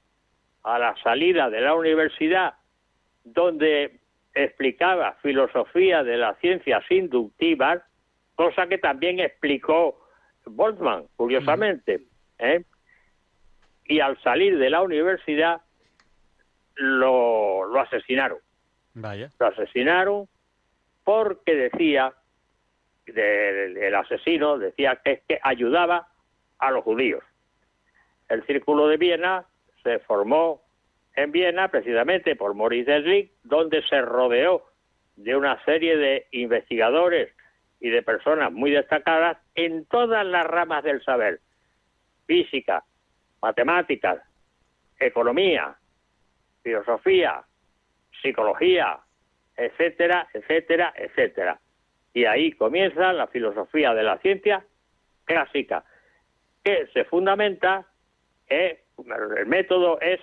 Speaker 3: a la salida de la universidad donde explicaba filosofía de las ciencias inductivas, cosa que también explicó Boltzmann, curiosamente. ¿eh? Y al salir de la universidad lo, lo asesinaron.
Speaker 1: Vaya.
Speaker 3: Lo asesinaron porque decía el asesino decía que, que ayudaba a los judíos. El Círculo de Viena se formó en Viena precisamente por Maurice Schlick, donde se rodeó de una serie de investigadores y de personas muy destacadas en todas las ramas del saber, física, matemáticas, economía, filosofía, psicología, etcétera, etcétera, etcétera. Y ahí comienza la filosofía de la ciencia clásica, que se fundamenta, en, el método es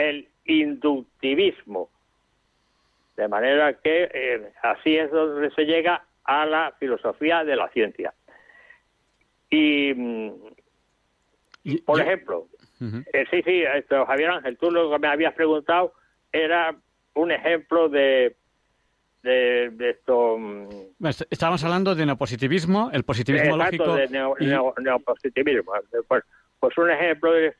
Speaker 3: el inductivismo. De manera que eh, así es donde se llega a la filosofía de la ciencia. Y, mm, por ejemplo, eh, sí, sí, esto, Javier Ángel, tú lo que me habías preguntado era un ejemplo de, de, esto.
Speaker 1: Mm, estábamos hablando de neopositivismo, el positivismo
Speaker 3: exacto,
Speaker 1: lógico.
Speaker 3: de neopositivismo. Pues, Pues un ejemplo del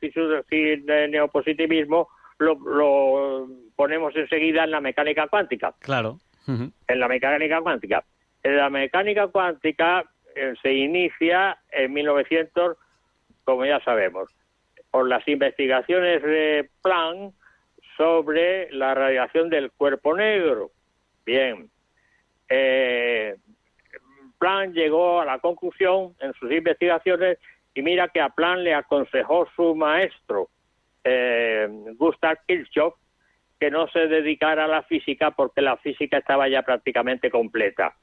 Speaker 3: de neopositivismo lo, lo, ponemos enseguida en la mecánica cuántica.
Speaker 1: Claro.
Speaker 3: En la mecánica cuántica. En la mecánica cuántica eh, se inicia en 1900, como ya sabemos, por las investigaciones de Planck sobre la radiación del cuerpo negro. Bien, eh, Planck llegó a la conclusión en sus investigaciones y mira que a Planck le aconsejó su maestro, eh, Gustav Kirchhoff, que no se dedicara a la física porque la física estaba ya prácticamente completa.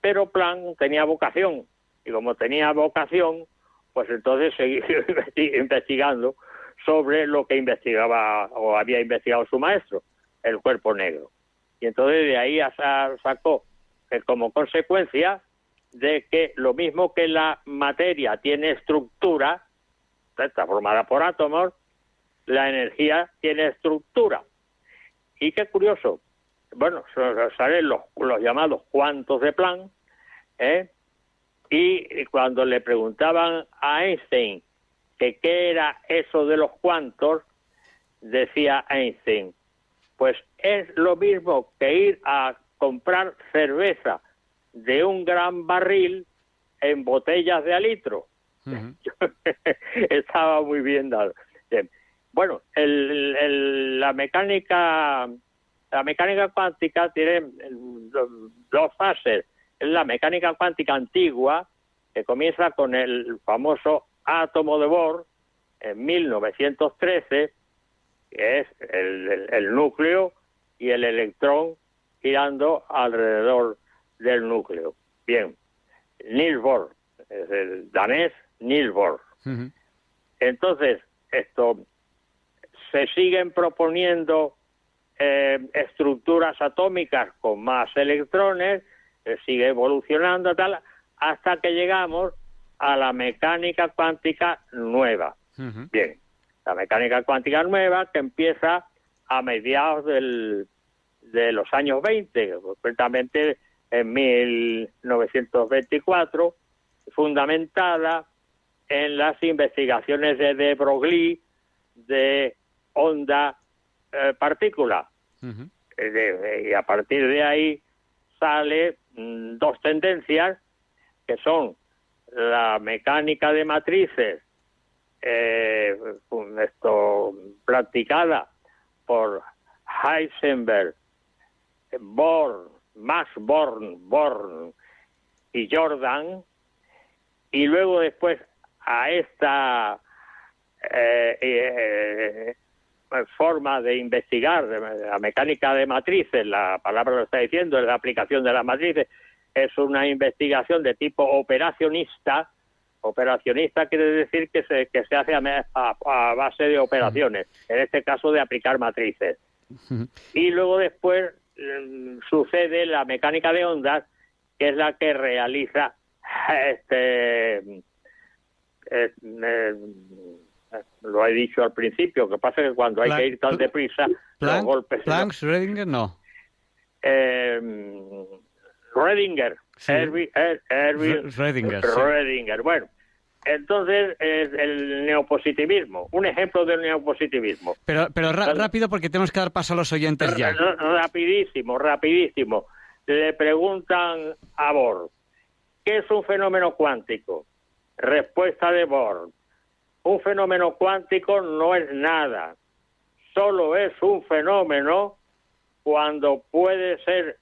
Speaker 3: Pero Planck tenía vocación y como tenía vocación, pues entonces seguí investigando sobre lo que investigaba o había investigado su maestro, el cuerpo negro. Y entonces de ahí sacó que como consecuencia de que lo mismo que la materia tiene estructura, está formada por átomos, la energía tiene estructura. Y qué curioso, bueno, salen los, los llamados cuantos de Planck, ¿eh? y cuando le preguntaban a Einstein que qué era eso de los cuantos, decía Einstein, pues es lo mismo que ir a comprar cerveza de un gran barril en botellas de alitro. Estaba muy bien dado. Bueno, la mecánica la mecánica cuántica tiene dos fases. Es la mecánica cuántica antigua, que comienza con el famoso átomo de Bohr en 1913, que es el, núcleo y el electrón girando alrededor del núcleo. Bien, Niels Bohr, es el danés Niels Bohr. Entonces, esto se siguen proponiendo eh, estructuras atómicas con más electrones, se sigue evolucionando tal, hasta que llegamos a la mecánica cuántica nueva. Bien, la mecánica cuántica nueva que empieza a mediados del, de los años 20, concretamente en 1924, fundamentada en las investigaciones de De Broglie de onda eh, partícula. Eh, y a partir de ahí sale mm, dos tendencias que son la mecánica de matrices, eh, esto practicada por Heisenberg, Born, Max Born, Born y Jordan, y luego después a esta eh, eh, forma de investigar la mecánica de matrices, la palabra lo está diciendo, es la aplicación de las matrices, es una investigación de tipo operacionista. Operacionista quiere decir que se, que se hace a, base de operaciones, en este caso de aplicar matrices. Y luego después mm, sucede la mecánica de ondas, que es la que realiza este. Eh, eh, lo he dicho al principio, que pasa que cuando hay que ir tan deprisa, los golpes...
Speaker 1: Planck, Schrödinger, no.
Speaker 3: Eh, Redinger. Redinger. Bueno, entonces es el neopositivismo, un ejemplo del neopositivismo.
Speaker 1: Pero, pero rápido porque tenemos que dar paso a los oyentes ya.
Speaker 3: Rapidísimo, rapidísimo. Le preguntan a Bohr, ¿qué es un fenómeno cuántico? Respuesta de Bohr, un fenómeno cuántico no es nada, solo es un fenómeno cuando puede ser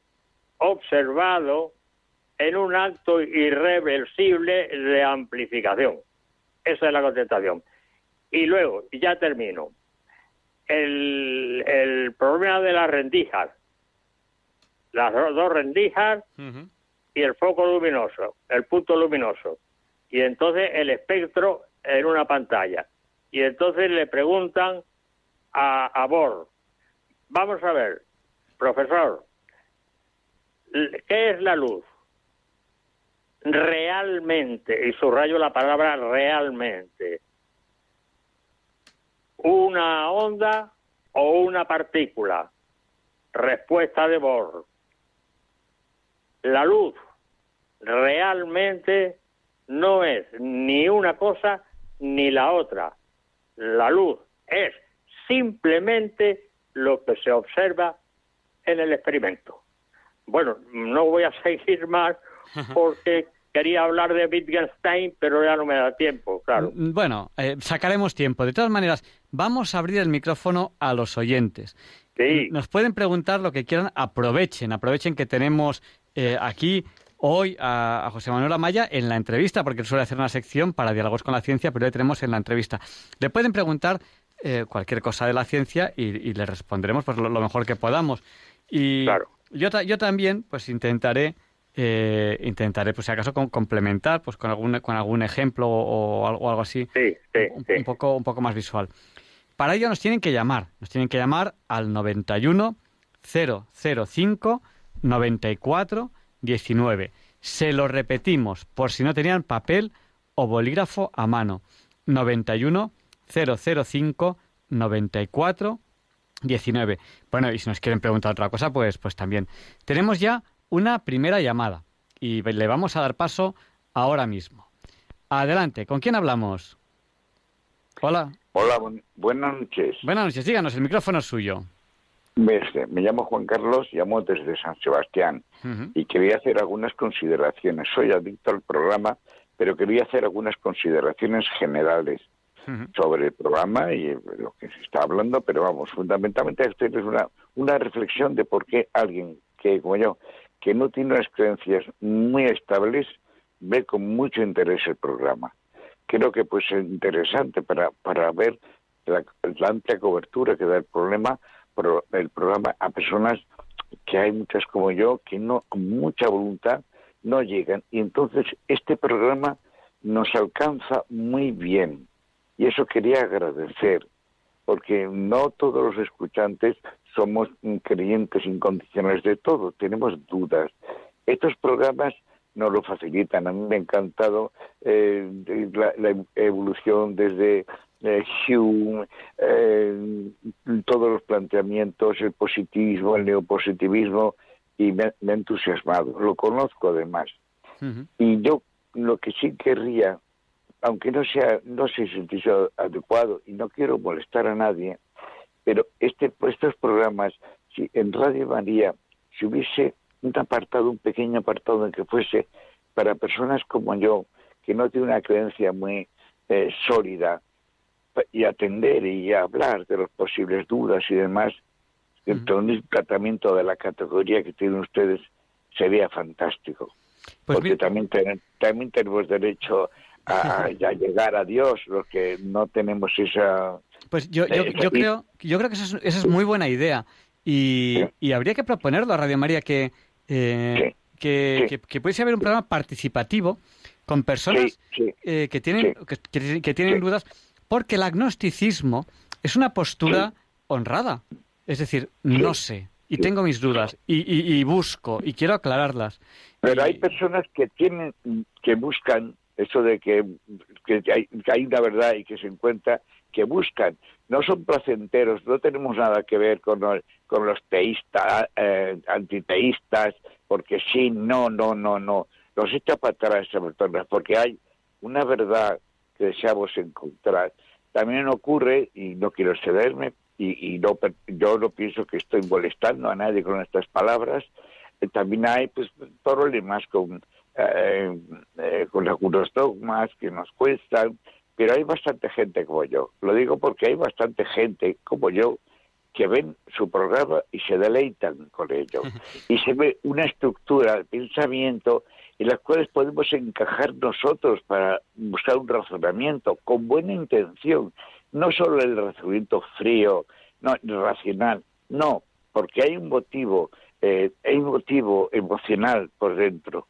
Speaker 3: observado en un acto irreversible de amplificación. Esa es la contestación. Y luego, ya termino, el, problema de las rendijas, las dos rendijas y el foco luminoso, el punto luminoso. Y entonces el espectro en una pantalla. Y entonces le preguntan a, a Bohr, vamos a ver, profesor, ¿Qué es la luz? Realmente, y subrayo la palabra realmente, una onda o una partícula. Respuesta de Bohr. La luz realmente no es ni una cosa ni la otra. La luz es simplemente lo que se observa en el experimento. Bueno, no voy a seguir más porque quería hablar de Wittgenstein, pero ya no me da tiempo, claro.
Speaker 1: Mm, Bueno, eh, sacaremos tiempo. De todas maneras, vamos a abrir el micrófono a los oyentes.
Speaker 3: Sí,
Speaker 1: Nos pueden preguntar lo que quieran, aprovechen, aprovechen que tenemos eh, aquí hoy a, a José Manuel Amaya en la entrevista, porque él suele hacer una sección para diálogos con la ciencia, pero le tenemos en la entrevista. Le pueden preguntar eh, cualquier cosa de la ciencia y, y le responderemos pues, lo, lo mejor que podamos. Y
Speaker 3: Claro.
Speaker 1: yo, ta- yo también pues intentaré eh, intentaré pues si acaso com- complementar pues con algún con algún ejemplo o, algo, o algo así
Speaker 3: sí, sí,
Speaker 1: un,
Speaker 3: sí.
Speaker 1: un poco un poco más visual. Para ello nos tienen que llamar, nos tienen que llamar al 91 005 94 19. Se lo repetimos por si no tenían papel o bolígrafo a mano. 91 005 94 19. Bueno, y si nos quieren preguntar otra cosa, pues, pues también. Tenemos ya una primera llamada y le vamos a dar paso ahora mismo. Adelante, ¿con quién hablamos? Hola,
Speaker 4: Hola, buen- buenas noches.
Speaker 1: buenas noches, díganos, el micrófono es suyo.
Speaker 4: Este, Me llamo Juan Carlos, llamo desde San Sebastián y quería hacer algunas consideraciones. Soy adicto al programa, pero quería hacer algunas consideraciones generales sobre el programa y lo que se está hablando, pero vamos, fundamentalmente esto es una, una reflexión de por qué alguien que, como yo, que no tiene unas creencias muy estables, ve con mucho interés el programa. Creo que pues es interesante para, para ver la, la amplia cobertura que da el problema, pro- el programa a personas que hay muchas como yo que no con mucha voluntad no llegan y entonces este programa nos alcanza muy bien y eso quería agradecer porque no todos los escuchantes somos creyentes incondicionales de todo, tenemos dudas. Estos programas nos lo facilitan. A mí me ha encantado eh, la, la evolución desde eh, Hume, eh, todos los planteamientos, el positivismo, el neopositivismo, y me, me ha entusiasmado. Lo conozco además. Y yo lo que sí querría, aunque no sea, no sé si sea adecuado y no quiero molestar a nadie, pero este, estos programas, si en Radio María, si hubiese un apartado, un pequeño apartado en que fuese para personas como yo, que no tiene una creencia muy eh, sólida, y atender y hablar de las posibles dudas y demás, entonces el tratamiento de la categoría que tienen ustedes sería fantástico
Speaker 1: Pues
Speaker 4: porque también, ten- también tenemos derecho a, a llegar a Dios, los que no tenemos esa...
Speaker 1: Pues yo, yo, yo creo, yo creo que esa es, esa es muy buena idea. Y,
Speaker 4: Sí.
Speaker 1: y habría que proponerlo a Radio María que, eh, que,
Speaker 4: Sí.
Speaker 1: que, que pudiese haber un programa participativo con personas eh, que tienen, que, tienen dudas, porque el agnosticismo es una postura honrada. Es decir, no sé, y tengo mis dudas, y, y- y busco, y quiero aclararlas.
Speaker 4: Pero hay personas que tienen, que buscan eso de que, que hay, que hay una verdad y que se encuentra, que buscan. No son placenteros, no tenemos nada que ver con, los- con los teístas, eh, antiteístas, porque sí, no, no, no, no. Los echa para atrás esa persona, porque hay una verdad que deseamos encontrar. También ocurre, y no quiero cederme, y, y no, yo no pienso que estoy molestando a nadie con estas palabras, eh, también hay pues problemas con eh, eh, con algunos dogmas que nos cuestan pero hay bastante gente como yo lo digo porque hay bastante gente como yo que ven su programa y se deleitan con ello y se ve una estructura de pensamiento en las cuales podemos encajar nosotros para buscar un razonamiento con buena intención no solo el razonamiento frío no racional no porque hay un motivo eh, hay un motivo emocional por dentro.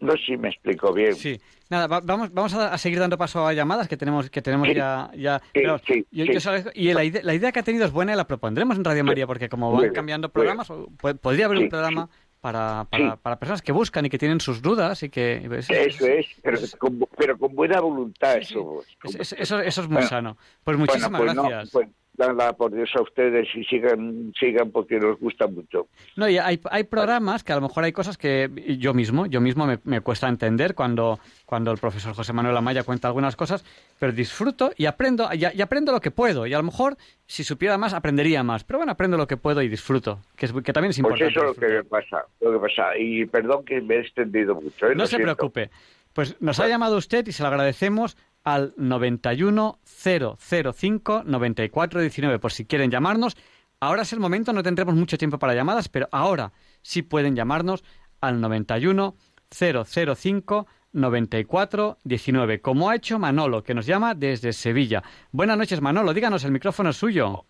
Speaker 4: No sé si me explico bien.
Speaker 1: Sí, nada, va- vamos, vamos a, a seguir dando paso a llamadas que tenemos, que tenemos
Speaker 4: Sí.
Speaker 1: ya. ya
Speaker 4: Sí,
Speaker 1: pero
Speaker 4: sí,
Speaker 1: yo-
Speaker 4: sí.
Speaker 1: yo solo- y la idea, la idea que ha tenido es buena y la propondremos en Radio María, porque como van cambiando programas, podría haber un programa para, para,
Speaker 4: Sí.
Speaker 1: para personas que buscan y que tienen sus dudas y que.
Speaker 4: Eso es, pero con, pero con buena voluntad
Speaker 1: sí, sí.
Speaker 4: eso.
Speaker 1: Es- es- eso, eso es muy
Speaker 4: Bueno,
Speaker 1: sano. Pues
Speaker 4: Bueno,
Speaker 1: muchísimas
Speaker 4: pues no,
Speaker 1: gracias.
Speaker 4: pues, danla por Dios a ustedes y sigan, sigan porque nos gusta mucho.
Speaker 1: No, y hay, hay programas que a lo mejor hay cosas que yo mismo, yo mismo me, me cuesta entender cuando, cuando el profesor José Manuel Amaya cuenta algunas cosas, pero disfruto y aprendo, y, y aprendo lo que puedo. Y a lo mejor, si supiera más, aprendería más. Pero bueno, aprendo lo que puedo y disfruto, que, es, que también es
Speaker 4: Pues
Speaker 1: importante.
Speaker 4: eso es lo que me pasa, lo que pasa. Y perdón que me he extendido mucho. ¿eh?
Speaker 1: No se
Speaker 4: siento.
Speaker 1: preocupe. Pues nos ha llamado usted y se lo agradecemos al 91005 9419 por si quieren llamarnos. Ahora es el momento, no tendremos mucho tiempo para llamadas, pero ahora sí pueden llamarnos al 91005 9419, como ha hecho Manolo, que nos llama desde Sevilla. Buenas noches, Manolo, díganos, el micrófono es suyo.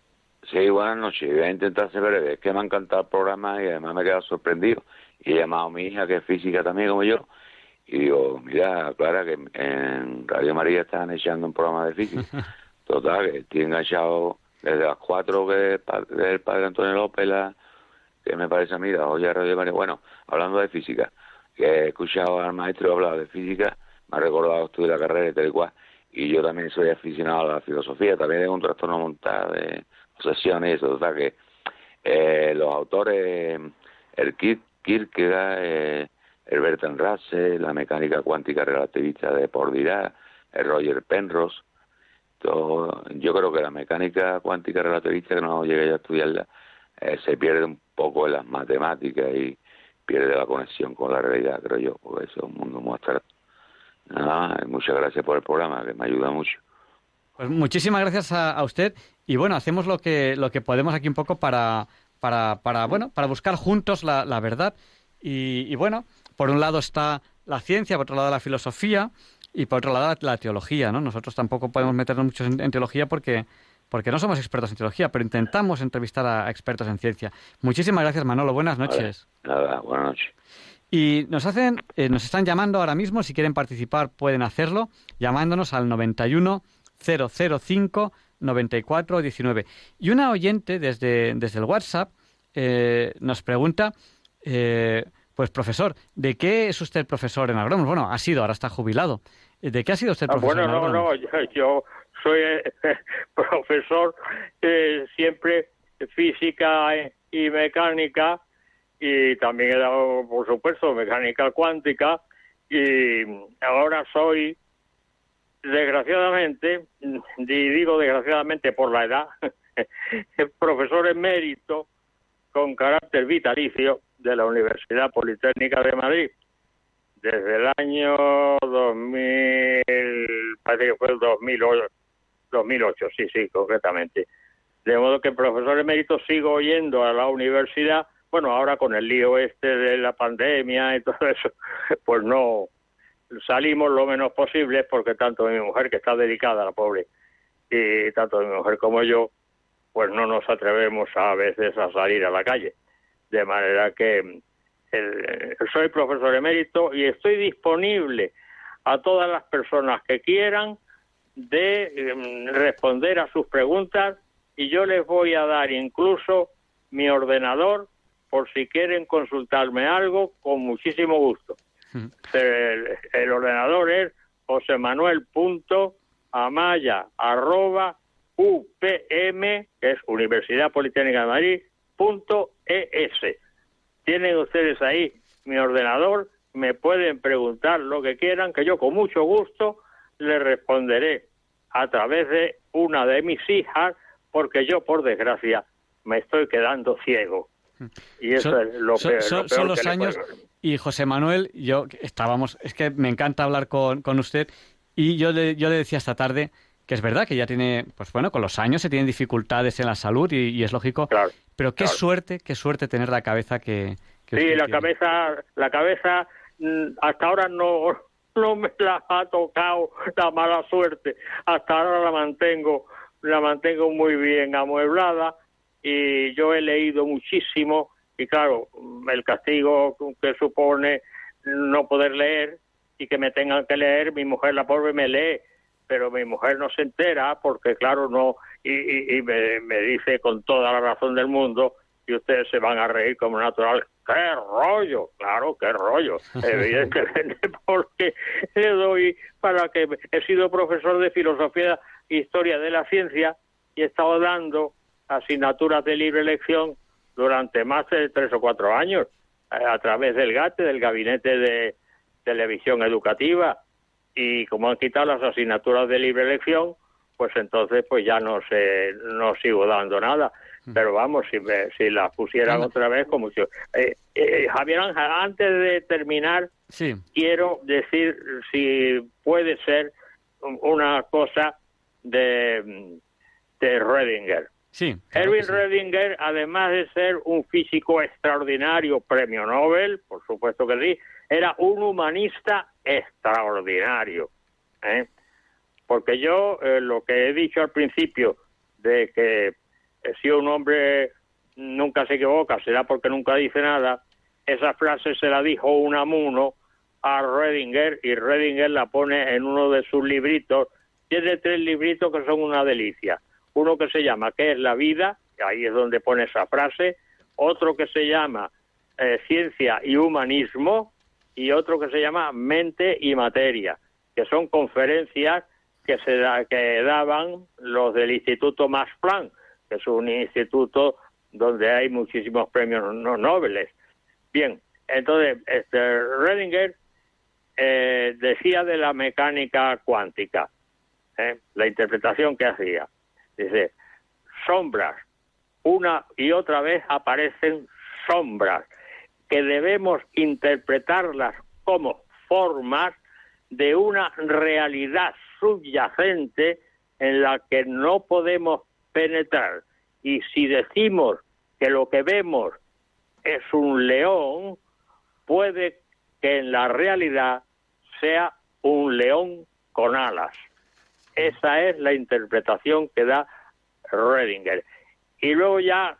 Speaker 5: Sí, buenas noches. Voy a intentar ser breve. Es que me ha encantado el programa y además me he quedado sorprendido. Y he llamado a mi hija, que es física también como yo, y digo, mira, Clara, que en Radio María están echando un programa de física. Total, que estoy enganchado desde las cuatro que del padre Antonio López, la, que me parece a mí, la joya de Radio María. Bueno, hablando de física, que he escuchado al maestro hablar de física, me ha recordado que estudié la carrera y tal y cual. Y yo también soy aficionado a la filosofía, también tengo un trastorno mental de obsesiones y eso, o sea que eh, los autores, el Kierkegaard, eh, el Bertrand Russell, la mecánica cuántica relativista de por Dirac, el Roger Penrose, todo, yo creo que la mecánica cuántica relativista que no llegué a estudiarla eh, se pierde un poco en las matemáticas y pierde la conexión con la realidad, creo yo, porque eso es un mundo muy abstracto. Nada más, muchas gracias por el programa, que me ayuda mucho.
Speaker 1: Pues muchísimas gracias a, a usted y bueno, hacemos lo que, lo que podemos aquí un poco para, para, para, bueno, para buscar juntos la, la verdad. Y, y bueno, por un lado está la ciencia, por otro lado la filosofía y por otro lado la, teología, ¿no? Nosotros tampoco podemos meternos mucho en, en teología porque, porque no somos expertos en teología, pero intentamos entrevistar a, a expertos en ciencia. Muchísimas gracias, Manolo. Buenas noches.
Speaker 5: Nada, buenas noches.
Speaker 1: Y nos hacen, eh, nos están llamando ahora mismo, si quieren participar pueden hacerlo, llamándonos al 91 005 94 19. Y una oyente desde, desde el WhatsApp eh, nos pregunta, eh, pues profesor, ¿de qué es usted profesor en agrónomos? Bueno, ha sido, ahora está jubilado. ¿De qué ha sido usted
Speaker 3: Ah,
Speaker 1: profesor
Speaker 3: bueno,
Speaker 1: en
Speaker 3: no, no, yo, yo soy eh, profesor eh, siempre física y mecánica y también he dado, por supuesto, mecánica cuántica y ahora soy, desgraciadamente, y digo desgraciadamente por la edad, profesor emérito con carácter vitalicio de la Universidad Politécnica de Madrid desde el año 2000, parece que fue el 2008, 2008, sí, sí, concretamente. De modo que profesor emérito sigo yendo a la universidad, bueno, ahora con el lío este de la pandemia y todo eso, pues no salimos lo menos posible porque tanto mi mujer, que está dedicada a la pobre, y tanto mi mujer como yo, pues no nos atrevemos a veces a salir a la calle. De manera que el- soy profesor emérito y estoy disponible a todas las personas que quieran de em, responder a sus preguntas y yo les voy a dar incluso mi ordenador por si quieren consultarme algo con muchísimo gusto. El, el ordenador es josemmanuel.amaya arroba UPM, que es Universidad Politécnica de Madrid, punto ES. Tienen ustedes ahí mi ordenador, me pueden preguntar lo que quieran, que yo con mucho gusto les responderé a través de una de mis hijas, porque yo, por desgracia, me estoy quedando ciego. Y eso
Speaker 1: Son-
Speaker 3: es lo
Speaker 1: son-
Speaker 3: peor.
Speaker 1: son-
Speaker 3: lo
Speaker 1: son los
Speaker 3: que
Speaker 1: años y José Manuel, yo estábamos, es que me encanta hablar con, con usted y yo le, yo le decía esta tarde que es verdad que ya tiene, pues bueno, con los años se tienen dificultades en la salud y, y es lógico,
Speaker 3: Claro,
Speaker 1: pero qué
Speaker 3: claro.
Speaker 1: suerte, qué suerte tener la cabeza que, que
Speaker 3: Sí, la
Speaker 1: tiene.
Speaker 3: cabeza, la cabeza mm, hasta ahora no, no me la ha tocado la mala suerte. Hasta ahora la mantengo, la mantengo muy bien amueblada y yo he leído muchísimo y claro, el castigo que supone no poder leer y que me tengan que leer, mi mujer la pobre me lee, pero mi mujer no se entera porque claro, no, y, y- y me, me dice con toda la razón del mundo, y ustedes se van a reír como natural. ¡Qué rollo! Claro, qué rollo. Evidentemente, porque le doy para que he sido profesor de filosofía e historia de la ciencia y he estado dando asignaturas de libre elección durante más de tres o cuatro años eh, a través del GATE, del Gabinete de Televisión Educativa, y como han quitado las asignaturas de libre elección, pues entonces pues ya no sé, no sigo dando nada. Mm. Pero vamos, si, me, si las pusieran otra vez, como si... Eh, eh, Javier Ángel, antes de terminar,
Speaker 1: sí.
Speaker 3: quiero decir si puede ser una cosa de, de Redinger.
Speaker 1: Sí,
Speaker 3: Erwin Redinger, además de ser un físico extraordinario, premio Nobel, por supuesto que sí, era un humanista extraordinario. ¿eh? Porque yo, eh, lo que he dicho al principio, de que eh, si un hombre nunca se equivoca, será porque nunca dice nada, esa frase se la dijo un amuno a Redinger y Redinger la pone en uno de sus libritos. Tiene tres libritos que son una delicia uno que se llama ¿Qué es la vida? Ahí es donde pone esa frase. Otro que se llama Ciencia y Humanismo. Y otro que se llama Mente y Materia, que son conferencias que se que daban los del Instituto Max Planck, que es un instituto donde hay muchísimos premios no Nobel. Bien, entonces este Redinger eh, decía de la mecánica cuántica, ¿eh? la interpretación que hacía. Dice, sombras, una y otra vez aparecen sombras, que debemos interpretarlas como formas de una realidad subyacente en la que no podemos penetrar. Y si decimos que lo que vemos es un león, puede que en la realidad sea un león con alas. Esa es la interpretación que da Redinger. Y luego ya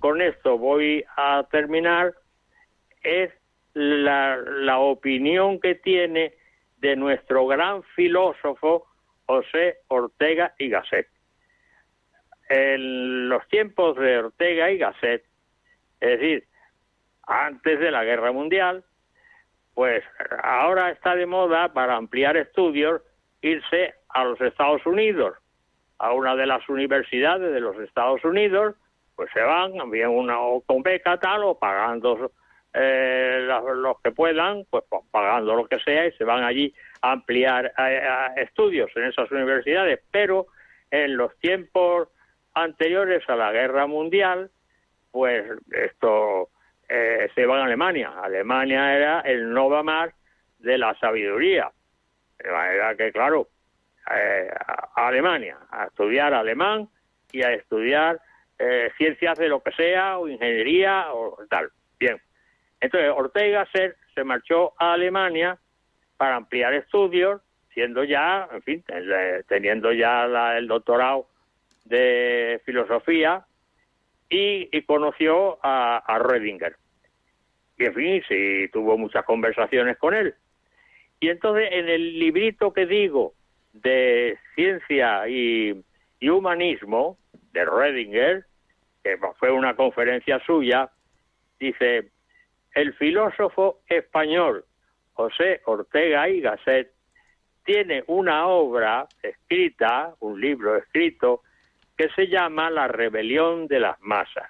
Speaker 3: con esto voy a terminar, es la, la opinión que tiene de nuestro gran filósofo José Ortega y Gasset. En los tiempos de Ortega y Gasset, es decir, antes de la Guerra Mundial, pues ahora está de moda para ampliar estudios irse a los Estados Unidos, a una de las universidades de los Estados Unidos, pues se van, bien una o con beca tal o pagando eh, los, que puedan, pues pagando lo que sea y se van allí a ampliar estudios en esas universidades. Pero en los tiempos anteriores a la guerra mundial, pues esto eh, se va a Alemania. Alemania era el Nova Más de la sabiduría. De manera que, claro, eh, Alemania, a estudiar alemán y a estudiar eh, ciencias de lo que sea, o ingeniería, o tal. Entonces, Ortega se, se marchó a Alemania para ampliar estudios, siendo ya, en fin, teniendo ya el doctorado de filosofía, y, conoció a, a Redinger. Y, en fin, sí, tuvo muchas conversaciones con él. Y entonces, en el librito que digo, de ciencia y, humanismo de Redinger, que fue una conferencia suya, dice, el filósofo español José Ortega y Gasset tiene una obra escrita, un libro escrito, que se llama La rebelión de las masas.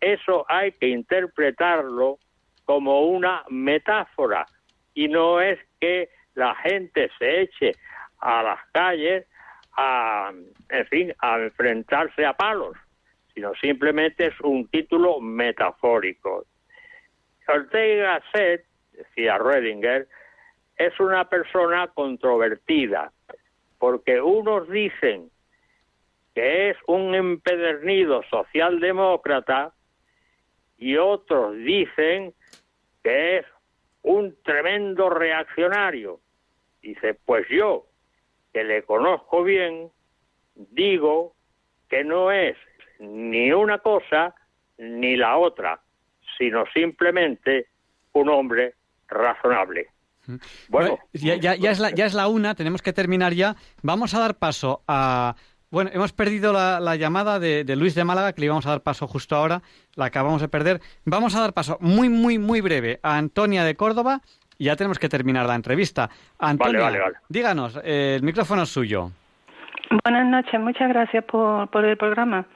Speaker 3: Eso hay que interpretarlo como una metáfora y no es que la gente se eche a las calles a, en fin, a enfrentarse a palos, sino simplemente es un título metafórico. Ortega Gasset, decía Redinger, es una persona controvertida, porque unos dicen que es un empedernido socialdemócrata y otros dicen que es un tremendo reaccionario. Dice, pues yo, que le conozco bien, digo que no es ni una cosa ni la otra, sino simplemente un hombre razonable.
Speaker 1: Bueno, ya, ya, es la, ya es la una, tenemos que terminar ya. Vamos a dar paso a... Bueno, hemos perdido la, llamada de, de, Luis de Málaga, que le íbamos a dar paso justo ahora, la acabamos de perder. Vamos a dar paso muy, muy, muy breve a Antonia de Córdoba ya tenemos que terminar la entrevista. Antonio, díganos, eh, el micrófono es suyo.
Speaker 6: Buenas noches, muchas gracias por, por el programa.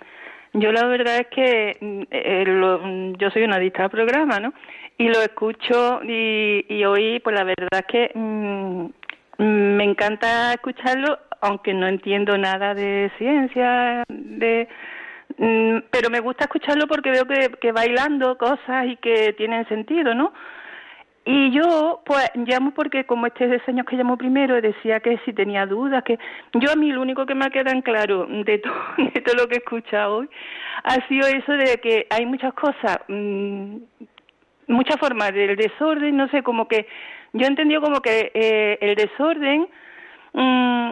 Speaker 6: Yo la verdad es que mm, eh, lo- mm, yo soy una adicta al programa, ¿no? Y lo escucho y, y hoy, pues la verdad es que mm, mm, me encanta escucharlo, aunque no entiendo nada de ciencia, de pero me gusta escucharlo porque veo que, que bailando cosas y que tienen sentido, ¿no? Y yo, pues, llamo porque como este diseño que llamó primero, decía que si tenía dudas, que yo a mí lo único que me ha quedado en claro de, to- de todo lo que he escuchado hoy ha sido eso de que hay muchas cosas, mm, muchas formas del desorden, no sé, como que yo he entendido como que eh, el desorden, mm,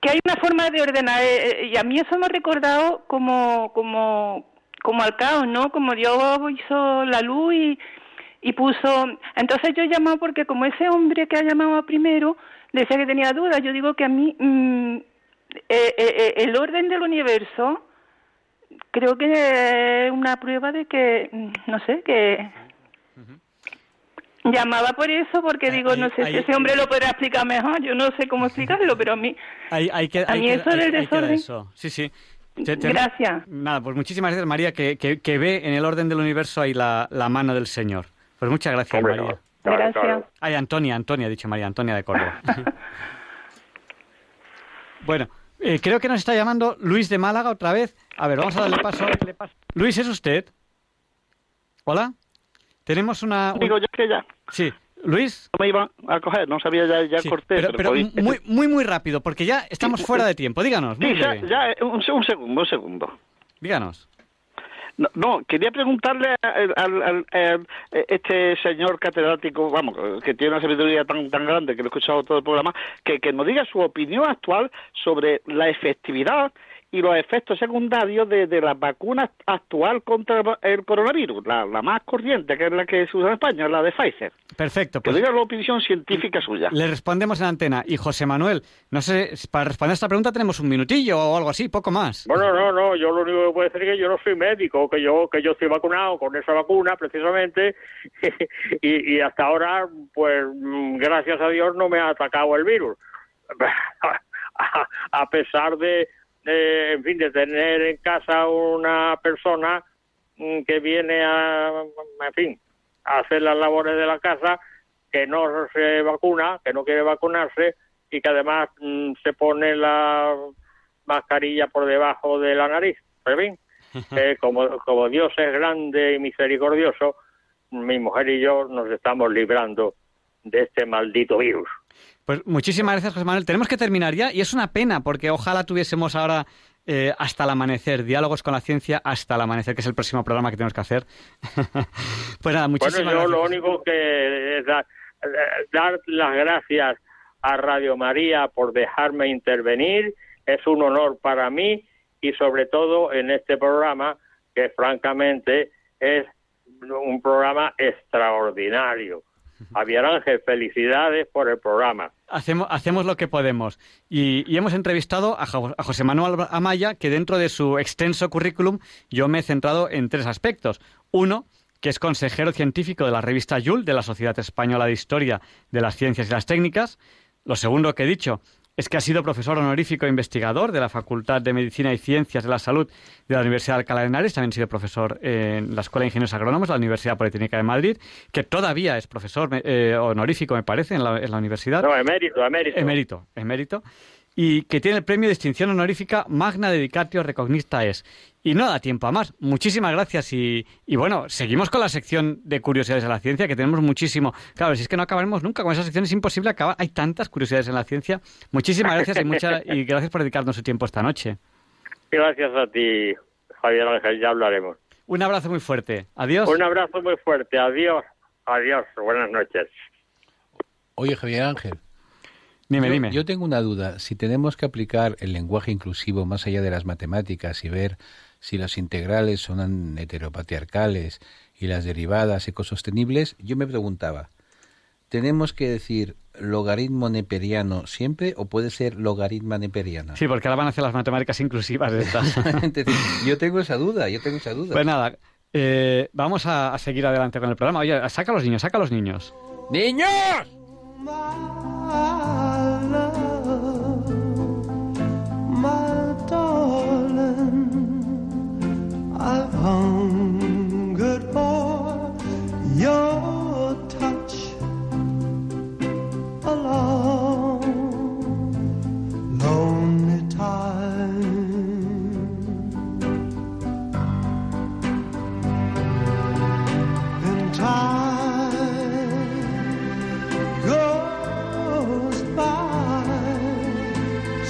Speaker 6: que hay una forma de ordenar, eh, eh, y a mí eso me ha recordado como, como, como al caos, ¿no? Como Dios hizo la luz y y puso, entonces yo he llamado porque como ese hombre que ha llamado primero decía que tenía dudas, yo digo que a mí mm, eh, eh, eh, el orden del universo creo que es una prueba de que, mm, no sé, que llamaba por eso porque digo,
Speaker 1: ahí-
Speaker 6: no sé si ese hombre lo podrá explicar mejor, yo no sé cómo explicarlo, pero a mí,
Speaker 1: ahí queda,
Speaker 6: A mí eso del desorden-
Speaker 1: eso. Sí, sí. Te- te-
Speaker 6: gracias.
Speaker 1: Nada, pues muchísimas gracias, María, que, que, que ve en el orden del universo ahí la, la mano del Señor. Pues muchas gracias,
Speaker 3: Hombre,
Speaker 1: María.
Speaker 3: no. Claro,
Speaker 6: Gracias.
Speaker 3: claro.
Speaker 1: Ay, Antonia, Antonia, ha dicho María, Antonia de Córdoba. bueno, eh, creo que nos está llamando Luis de Málaga otra vez. A ver, vamos a darle paso. Luis, ¿es usted? ¿Hola? Tenemos una... un-
Speaker 7: Digo yo que ya
Speaker 1: Sí, Luis.
Speaker 7: no me iba a coger, no sabía, ya, ya
Speaker 1: Sí,
Speaker 7: corté.
Speaker 1: pero, muy, muy, muy rápido, porque ya estamos fuera de tiempo. Díganos, muy
Speaker 7: Sí, ya, ya, un, un segundo, un segundo.
Speaker 1: Díganos.
Speaker 7: No, no, quería preguntarle al, al- este señor catedrático, vamos, que tiene una sabiduría tan, tan grande que lo he escuchado todo el programa, que, que nos diga su opinión actual sobre la efectividad y los efectos secundarios de, de la vacuna actual contra el coronavirus, la, la más corriente, que es la que se usa en España, la de Pfizer.
Speaker 1: Perfecto,
Speaker 7: Que
Speaker 1: pues
Speaker 7: diga la opinión científica suya.
Speaker 1: le respondemos en antena. Y José Manuel, no sé, para responder esta pregunta tenemos un minutillo o algo así, poco más.
Speaker 3: Bueno, no, no, yo lo único que puedo decir es que yo no soy médico, que yo que yo estoy vacunado con esa vacuna precisamente y, y hasta ahora, pues gracias a Dios no me ha atacado el virus. A, a pesar de, de, en fin, de tener en casa una persona mm, que viene a, en fin, a hacer las labores de la casa, que no se vacuna, que no quiere vacunarse y que además mm, se pone la mascarilla por debajo de la nariz. Pero bien, eh, como, como Dios es grande y misericordioso, mi mujer y yo nos estamos librando de este maldito virus.
Speaker 1: Pues muchísimas gracias, José Manuel. Tenemos que terminar ya y es una pena porque ojalá tuviésemos ahora eh, hasta el amanecer, diálogos con la ciencia hasta el amanecer, que es el próximo programa que tenemos que hacer. pues nada, muchísimas
Speaker 3: Bueno, yo
Speaker 1: gracias.
Speaker 3: lo único que es dar, dar las gracias a Radio María por dejarme intervenir. Es un honor para mí y sobre todo en este programa que francamente es un programa extraordinario. Javier Ángel, felicidades por el programa.
Speaker 1: Hacemos, hacemos lo que podemos. Y, hemos entrevistado a, a José Manuel Amaya, que dentro de su extenso currículum yo me he centrado en tres aspectos. Uno, que es consejero científico de la revista YUL, de la Sociedad Española de Historia de las Ciencias y las Técnicas. Lo segundo que he dicho es que ha sido profesor honorífico e investigador de la Facultad de Medicina y Ciencias de la Salud de la Universidad de Alcalá de Henares, también ha sido profesor en la Escuela de Ingenieros Agrónomos de la Universidad Politécnica de Madrid, que todavía es profesor eh, honorífico, me parece, en la, en la universidad.
Speaker 3: No, emérito, emérito.
Speaker 1: Emérito, emérito. Y que tiene el premio de distinción honorífica Magna Dedicatio Recognista Es. Y no da tiempo a más. Muchísimas gracias. Y, y bueno, seguimos con la sección de curiosidades de la ciencia, que tenemos muchísimo. Claro, si es que no acabaremos nunca con esa sección, es imposible acabar. Hay tantas curiosidades en la ciencia. Muchísimas gracias y, mucha, y gracias por dedicarnos su tiempo esta noche.
Speaker 3: Gracias a ti, Javier Ángel, ya hablaremos.
Speaker 1: Un abrazo muy fuerte. Adiós.
Speaker 3: Un abrazo muy fuerte, adiós, adiós, buenas noches.
Speaker 2: Oye, Javier Ángel.
Speaker 1: Dime,
Speaker 2: yo,
Speaker 1: dime.
Speaker 2: Yo tengo una duda. Si tenemos que aplicar el lenguaje inclusivo más allá de las matemáticas y ver si los integrales son heteropatriarcales y las derivadas ecosostenibles, yo me preguntaba, ¿tenemos que decir logaritmo neperiano siempre o puede ser logaritma neperiana?
Speaker 1: Sí, porque ahora van a hacer las matemáticas inclusivas estas.
Speaker 2: Yo tengo esa duda, yo tengo esa duda.
Speaker 1: pues nada, eh, vamos a, a seguir adelante con el programa. Oye, saca a los niños, saca a los niños.
Speaker 2: ¡Niños!
Speaker 8: my home.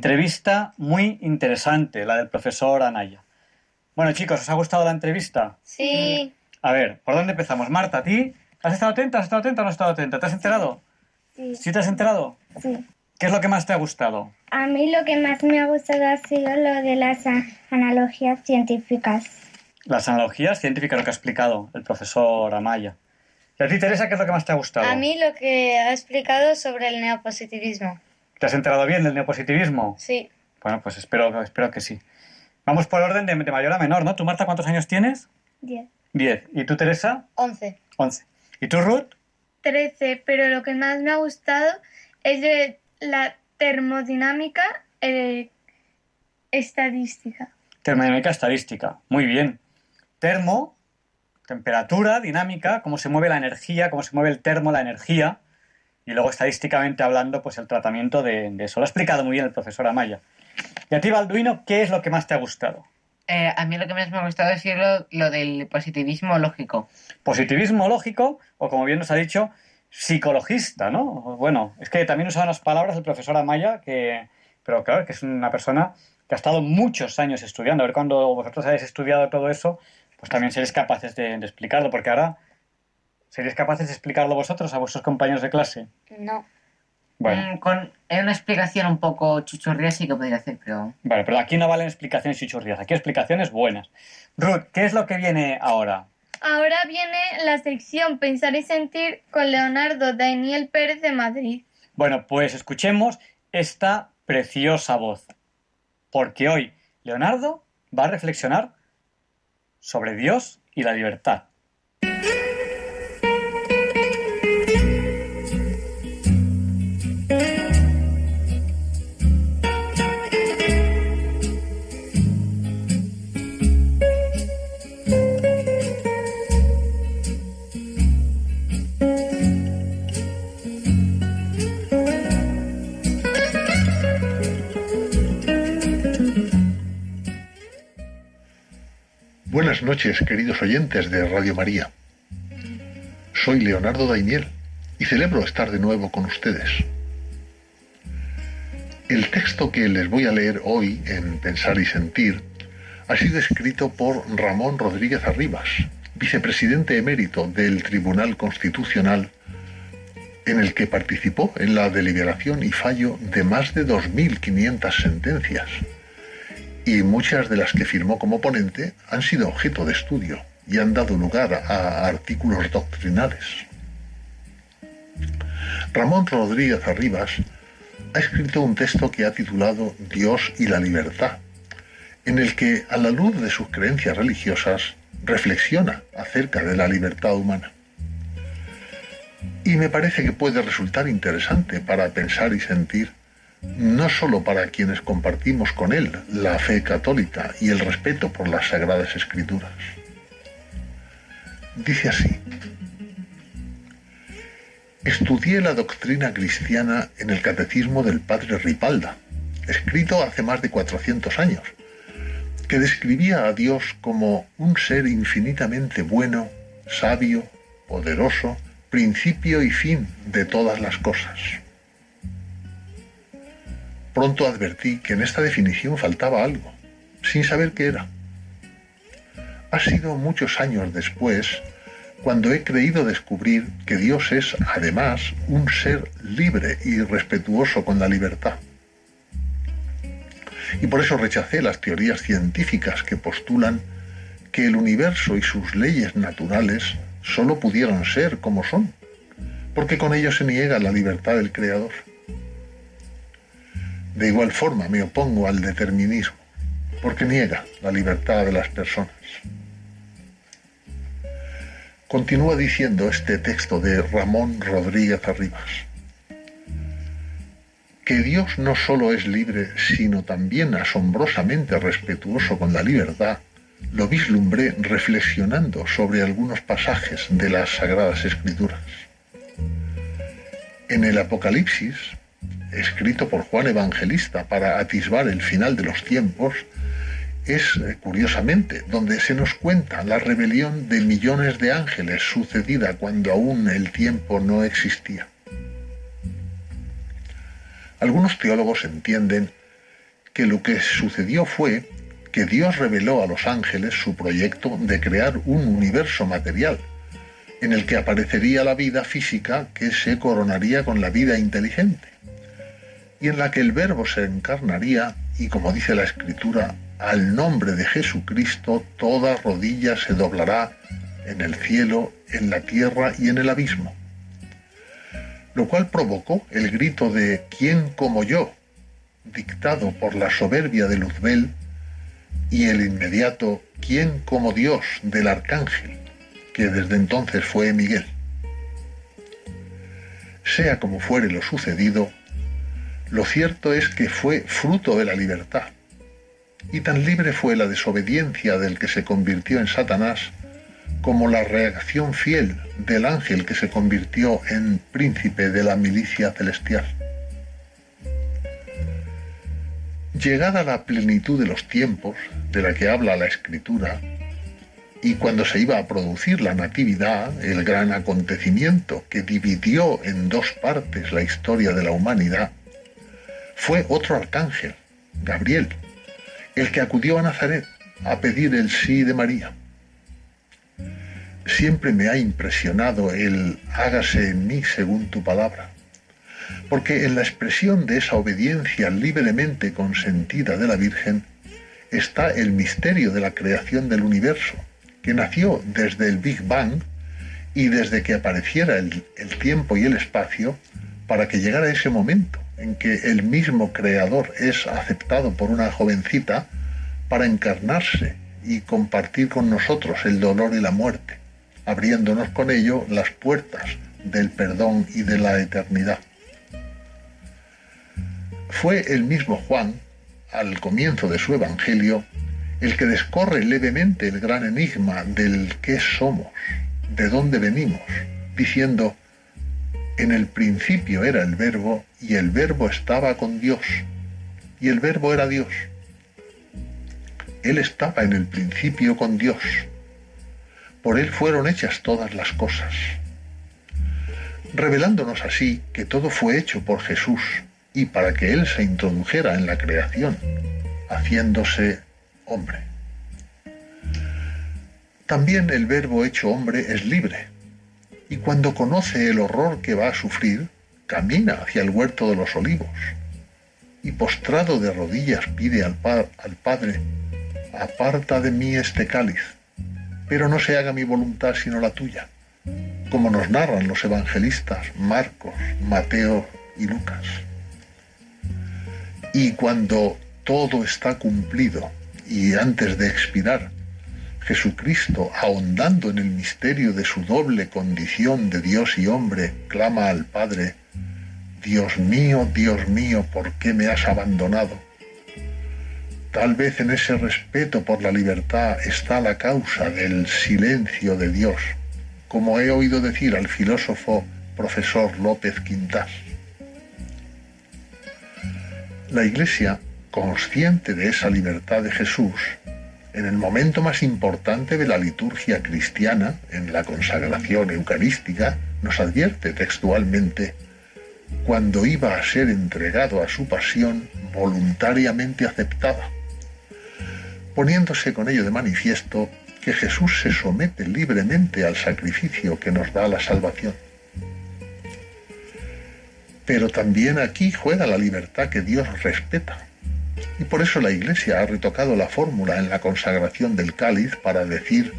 Speaker 1: Entrevista muy interesante, la del profesor Anaya. Bueno, chicos, ¿os ha gustado la entrevista?
Speaker 9: Sí.
Speaker 1: A ver, ¿por dónde empezamos? Marta, ¿a ti? ¿Has estado atenta? ¿Has estado atenta o no has estado atenta? ¿Te has enterado?
Speaker 9: Sí.
Speaker 1: ¿Sí te has enterado?
Speaker 9: Sí.
Speaker 1: ¿Qué es lo que más te ha gustado?
Speaker 9: A mí lo que más me ha gustado ha sido lo de las analogías científicas.
Speaker 1: Las analogías científicas, lo que ha explicado el profesor Amaya. ¿Y a ti, Teresa, qué es lo que más te ha gustado?
Speaker 10: A mí lo que ha explicado sobre el neopositivismo.
Speaker 1: ¿Te has enterado bien del neopositivismo?
Speaker 10: Sí,
Speaker 1: Bueno, pues espero, espero que sí. Vamos por orden de, de mayor a menor, ¿no? ¿Tú, Marta, cuántos años tienes?
Speaker 9: Diez.
Speaker 1: Diez. ¿Y tú, Teresa?
Speaker 10: 11.
Speaker 1: Once. ¿Y tú, Ruth?
Speaker 11: Trece, pero lo que más me ha gustado es de la termodinámica eh, estadística.
Speaker 1: Termodinámica estadística. Muy bien. Termo, temperatura, dinámica, cómo se mueve la energía, cómo se mueve el termo, la energía. Y luego, estadísticamente hablando, pues el tratamiento de, de eso. Lo ha explicado muy bien el profesor Amaya. Y a ti, Balduino, ¿qué es lo que más te ha gustado?
Speaker 12: Eh, a mí lo que más me ha gustado es lo, lo del positivismo lógico.
Speaker 1: Positivismo lógico, o como bien nos ha dicho, psicologista, ¿no? Bueno, es que también usaban las palabras el profesor Amaya, que, pero claro, que es una persona que ha estado muchos años estudiando. A ver, cuando vosotros habéis estudiado todo eso, pues también seréis capaces de, de explicarlo, porque ahora seréis capaces de explicarlo vosotros a vuestros compañeros de clase.
Speaker 10: no.
Speaker 1: Bueno,
Speaker 12: Mm, con una explicación un poco chuchurría sí que podría hacer, pero...
Speaker 1: vale, pero aquí no valen explicaciones chichurrías, aquí explicaciones buenas. Ruth, ¿qué es lo que viene ahora?
Speaker 11: Ahora viene la sección Pensar y Sentir con Leonardo Daniel Pérez de Madrid.
Speaker 1: Bueno, pues escuchemos esta preciosa voz, porque hoy Leonardo va a reflexionar sobre Dios y la libertad.
Speaker 13: Buenas noches, queridos oyentes de Radio María. Soy Leonardo Daimiel y celebro estar de nuevo con ustedes. El texto que les voy a leer hoy en Pensar y Sentir ha sido escrito por Ramón Rodríguez Arribas, vicepresidente emérito del Tribunal Constitucional, en el que participó en la deliberación y fallo de más de 2.500 sentencias y muchas de las que firmó como ponente han sido objeto de estudio y han dado lugar a artículos doctrinales. Ramón Rodríguez Arribas ha escrito un texto que ha titulado Dios y la libertad, en el que, a la luz de sus creencias religiosas, reflexiona acerca de la libertad humana. Y me parece que puede resultar interesante para pensar y sentir no sólo para quienes compartimos con él la fe católica y el respeto por las sagradas escrituras. Dice así, estudié la doctrina cristiana en el catecismo del padre Ripalda, escrito hace más de 400 años, que describía a Dios como un ser infinitamente bueno, sabio, poderoso, principio y fin de todas las cosas. Pronto advertí que en esta definición faltaba algo, sin saber qué era. Ha sido muchos años después cuando he creído descubrir que Dios es, además, un ser libre y respetuoso con la libertad. Y por eso rechacé las teorías científicas que postulan que el universo y sus leyes naturales solo pudieron ser como son, porque con ello se niega la libertad del Creador. De igual forma me opongo al determinismo, porque niega la libertad de las personas. Continúa diciendo este texto de Ramón Rodríguez Arribas, que Dios no solo es libre, sino también asombrosamente respetuoso con la libertad, lo vislumbré reflexionando sobre algunos pasajes de las Sagradas Escrituras. En el Apocalipsis, escrito por Juan Evangelista para atisbar el final de los tiempos, es, eh, curiosamente, donde se nos cuenta la rebelión de millones de ángeles sucedida cuando aún el tiempo no existía. Algunos teólogos entienden que lo que sucedió fue que Dios reveló a los ángeles su proyecto de crear un universo material, en el que aparecería la vida física que se coronaría con la vida inteligente, y en la que el verbo se encarnaría y, como dice la escritura, al nombre de Jesucristo toda rodilla se doblará en el cielo, en la tierra y en el abismo. Lo cual provocó el grito de ¿Quién como yo? dictado por la soberbia de Luzbel y el inmediato ¿Quién como Dios? del arcángel, que desde entonces fue Miguel. Sea como fuere lo sucedido, lo cierto es que fue fruto de la libertad, y tan libre fue la desobediencia del que se convirtió en Satanás como la reacción fiel del ángel que se convirtió en príncipe de la milicia celestial. Llegada la plenitud de los tiempos, de la que habla la escritura, y cuando se iba a producir la Natividad, el gran acontecimiento que dividió en dos partes la historia de la humanidad, fue otro arcángel, Gabriel, el que acudió a Nazaret a pedir el sí de María. Siempre me ha impresionado el hágase en mí según tu palabra, porque en la expresión de esa obediencia libremente consentida de la Virgen está el misterio de la creación del universo, que nació desde el Big Bang y desde que apareciera el, el tiempo y el espacio para que llegara ese momento en que el mismo creador es aceptado por una jovencita para encarnarse y compartir con nosotros el dolor y la muerte, abriéndonos con ello las puertas del perdón y de la eternidad. Fue el mismo Juan, al comienzo de su Evangelio, el que descorre levemente el gran enigma del qué somos, de dónde venimos, diciendo, en el principio era el verbo y el verbo estaba con Dios y el verbo era Dios. Él estaba en el principio con Dios. Por Él fueron hechas todas las cosas. Revelándonos así que todo fue hecho por Jesús y para que Él se introdujera en la creación, haciéndose hombre. También el verbo hecho hombre es libre, y cuando conoce el horror que va a sufrir, camina hacia el huerto de los olivos, y postrado de rodillas pide al, al Padre, aparta de mí este cáliz, pero no se haga mi voluntad sino la tuya, como nos narran los evangelistas Marcos, Mateo y Lucas. Y cuando todo está cumplido y antes de expirar, Jesucristo, ahondando en el misterio de su doble condición de Dios y hombre, clama al Padre, Dios mío, Dios mío, ¿por qué me has abandonado? Tal vez en ese respeto por la libertad está la causa del silencio de Dios, como he oído decir al filósofo profesor López Quintás. La Iglesia, consciente de esa libertad de Jesús, en el momento más importante de la liturgia cristiana, en la consagración eucarística, nos advierte textualmente, cuando iba a ser entregado a su pasión voluntariamente aceptada, poniéndose con ello de manifiesto que Jesús se somete libremente al sacrificio que nos da la salvación. Pero también aquí juega la libertad que Dios respeta. Y por eso la Iglesia ha retocado la fórmula en la consagración del cáliz para decir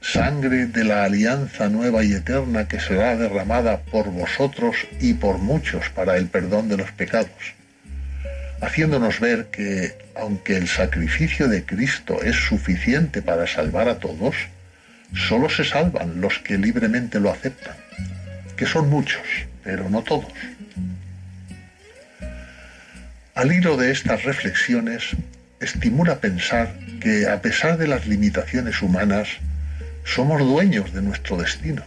Speaker 13: sangre de la alianza nueva y eterna que será derramada por vosotros y por muchos para el perdón de los pecados. haciéndonos ver que, aunque el sacrificio de Cristo es suficiente para salvar a todos, solo se salvan los que libremente lo aceptan, que son muchos, pero no todos. Al hilo de estas reflexiones, estimula pensar que a pesar de las limitaciones humanas, somos dueños de nuestro destino.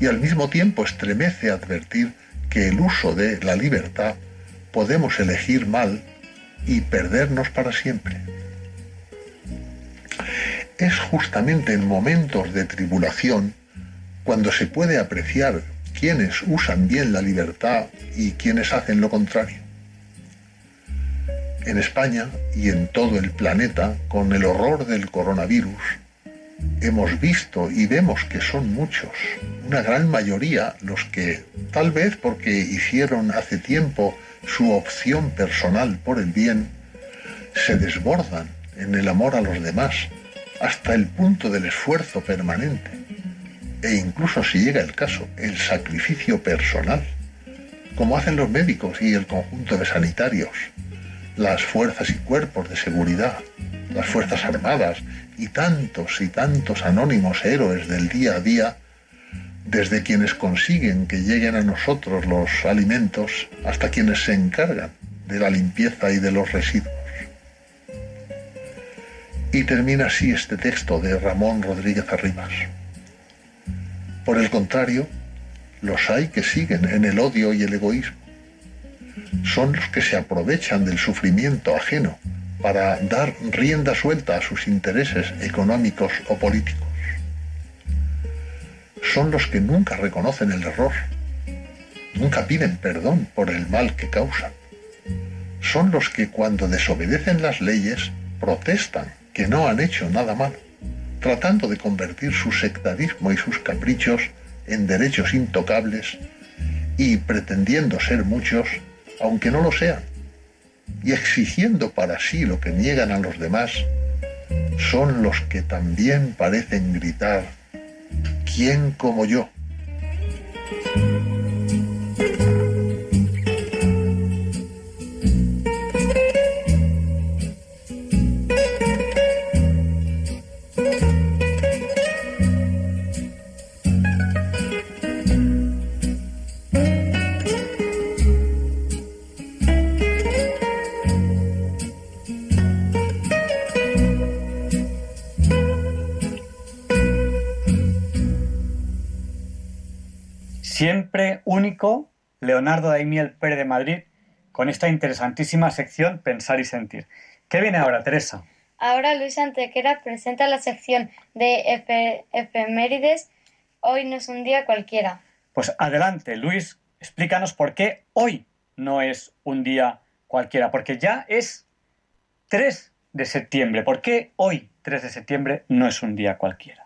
Speaker 13: Y al mismo tiempo estremece advertir que el uso de la libertad podemos elegir mal y perdernos para siempre. Es justamente en momentos de tribulación cuando se puede apreciar quiénes usan bien la libertad y quiénes hacen lo contrario. En España y en todo el planeta, con el horror del coronavirus, hemos visto y vemos que son muchos, una gran mayoría, los que, tal vez porque hicieron hace tiempo su opción personal por el bien, se desbordan en el amor a los demás, hasta el punto del esfuerzo permanente, e incluso si llega el caso, el sacrificio personal, como hacen los médicos y el conjunto de sanitarios, las fuerzas y cuerpos de seguridad, las Fuerzas Armadas y tantos y tantos anónimos héroes del día a día, desde quienes consiguen que lleguen a nosotros los alimentos hasta quienes se encargan de la limpieza y de los residuos. Y termina así este texto de Ramón Rodríguez Arribas. Por el contrario, los hay que siguen en el odio y el egoísmo. Son los que se aprovechan del sufrimiento ajeno para dar rienda suelta a sus intereses económicos o políticos. Son los que nunca reconocen el error, nunca piden perdón por el mal que causan. Son los que cuando desobedecen las leyes protestan que no han hecho nada malo, tratando de convertir su sectarismo y sus caprichos en derechos intocables y pretendiendo ser muchos, aunque no lo sean y exigiendo para sí lo que niegan a los demás, son los que también parecen gritar, ¿quién como yo?
Speaker 1: Siempre único, Leonardo Daimiel Pérez de Madrid, con esta interesantísima sección Pensar y Sentir. ¿Qué viene ahora, Teresa?
Speaker 10: Ahora Luis Antequera presenta la sección de efe- efemérides. Hoy no es un día cualquiera.
Speaker 1: Pues adelante, Luis, explícanos por qué hoy no es un día cualquiera, porque ya es 3 de septiembre. ¿Por qué hoy, 3 de septiembre, no es un día cualquiera?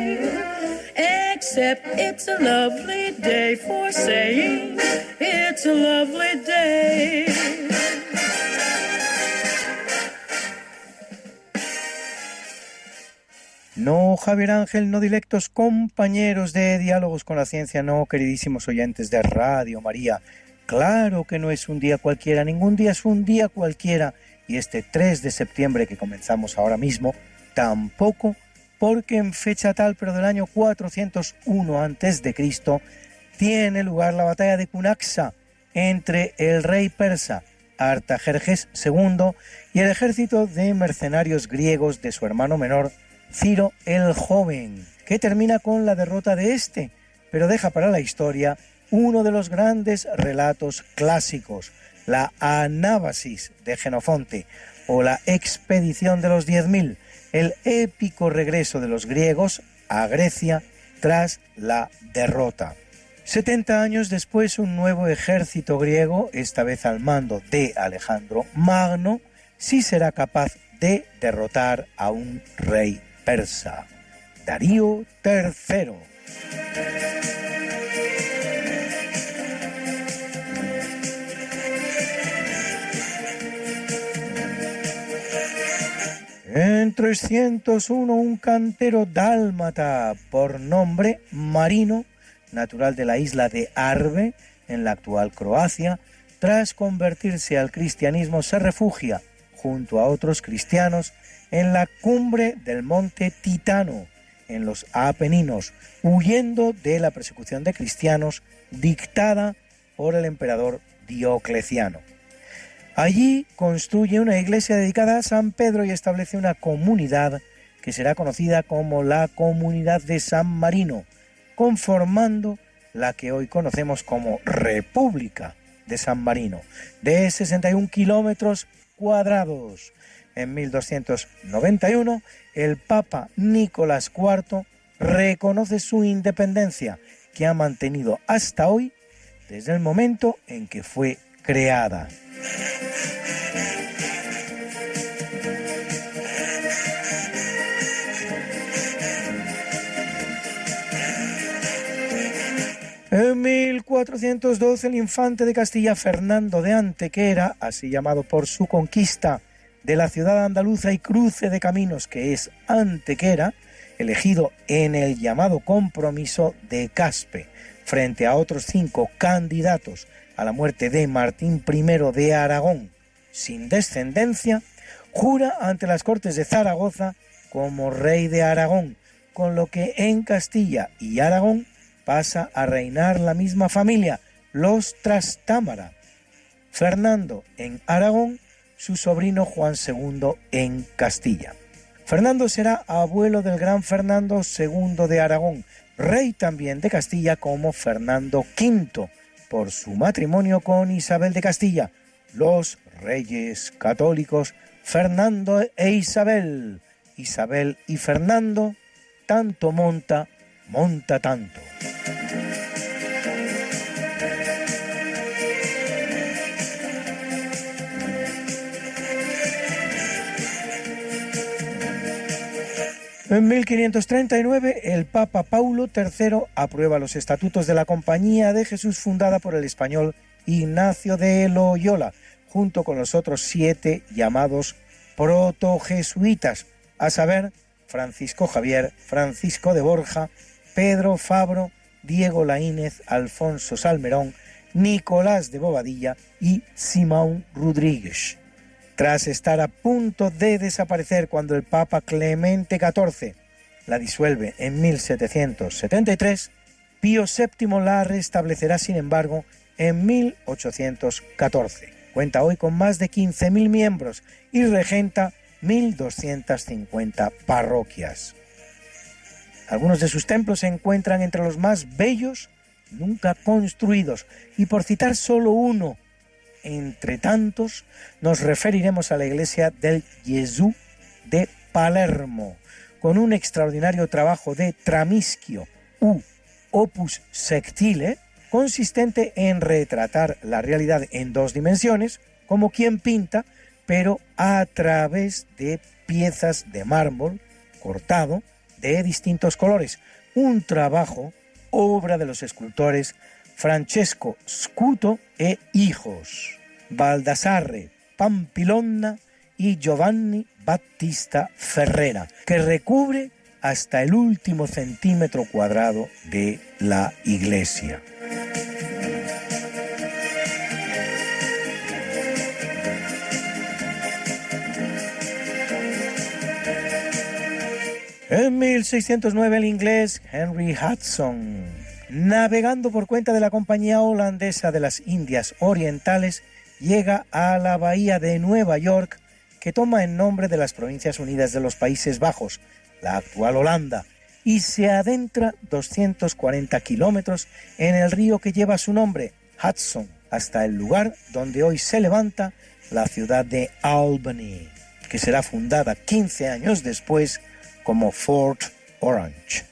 Speaker 14: Except it's a lovely day for saying it's a lovely day.
Speaker 15: No, Javier Ángel, no directos compañeros de Diálogos con la Ciencia, no, queridísimos oyentes de Radio María. Claro que no es un día cualquiera, ningún día es un día cualquiera. Y este 3 de septiembre que comenzamos ahora mismo, tampoco, porque en fecha tal, pero del año 401 antes de Cristo, tiene lugar la batalla de Cunaxa entre el rey persa Artajerjes II y el ejército de mercenarios griegos de su hermano menor Ciro el Joven, que termina con la derrota de este, pero deja para la historia uno de los grandes relatos clásicos, la Anábasis de Genofonte o la expedición de los 10.000, el épico regreso de los griegos a Grecia tras la derrota. 70 años después, un nuevo ejército griego, esta vez al mando de Alejandro Magno, sí será capaz de derrotar a un rey persa, Darío III. En 301 un cantero dálmata por nombre Marino, natural de la isla de Arve, en la actual Croacia, tras convertirse al cristianismo se refugia junto a otros cristianos en la cumbre del monte Titano, en los Apeninos, huyendo de la persecución de cristianos dictada por el emperador Diocleciano. Allí construye una iglesia dedicada a San Pedro y establece una comunidad que será conocida como la Comunidad de San Marino, conformando la que hoy conocemos como República de San Marino, de 61 kilómetros cuadrados. En 1291, el Papa Nicolás IV reconoce su independencia, que ha mantenido hasta hoy desde el momento en que fue creada. En 1412 el infante de Castilla Fernando de Antequera, así llamado por su conquista de la ciudad andaluza y cruce de caminos que es Antequera, elegido en el llamado compromiso de Caspe, frente a otros cinco candidatos a la muerte de Martín I de Aragón, sin descendencia, jura ante las Cortes de Zaragoza como rey de Aragón, con lo que en Castilla y Aragón pasa a reinar la misma familia, los Trastámara. Fernando en Aragón, su sobrino Juan II en Castilla. Fernando será abuelo del gran Fernando II de Aragón, rey también de Castilla como Fernando V, por su matrimonio con Isabel de Castilla, los reyes católicos Fernando e Isabel. Isabel y Fernando, tanto monta, monta tanto. En 1539, el Papa Paulo III aprueba los estatutos de la Compañía de Jesús fundada por el español Ignacio de Loyola, junto con los otros siete llamados protojesuitas, a saber, Francisco Javier, Francisco de Borja, Pedro Fabro, Diego Laínez, Alfonso Salmerón, Nicolás de Bobadilla y Simón Rodríguez. Tras estar a punto de desaparecer cuando el Papa Clemente XIV la disuelve en 1773, Pío VII la restablecerá, sin embargo, en 1814. Cuenta hoy con más de 15.000 miembros y regenta 1.250 parroquias. Algunos de sus templos se encuentran entre los más bellos nunca construidos y por citar solo uno, entre tantos, nos referiremos a la iglesia del Gesù de Palermo, con un extraordinario trabajo de Tramischio u Opus Sectile, consistente en retratar la realidad en dos dimensiones, como quien pinta, pero a través de piezas de mármol cortado de distintos colores. Un trabajo, obra de los escultores Francesco Scuto e hijos, Baldassarre Pampilonna y Giovanni Battista Ferrera, que recubre hasta el último centímetro cuadrado de la iglesia. En 1609 el inglés Henry Hudson, navegando por cuenta de la compañía holandesa de las Indias Orientales, llega a la bahía de Nueva York, que toma el nombre de las Provincias Unidas de los Países Bajos, la actual Holanda, y se adentra 240 kilómetros en el río que lleva su nombre, Hudson, hasta el lugar donde hoy se levanta la ciudad de Albany, que será fundada 15 años después como Fort Orange.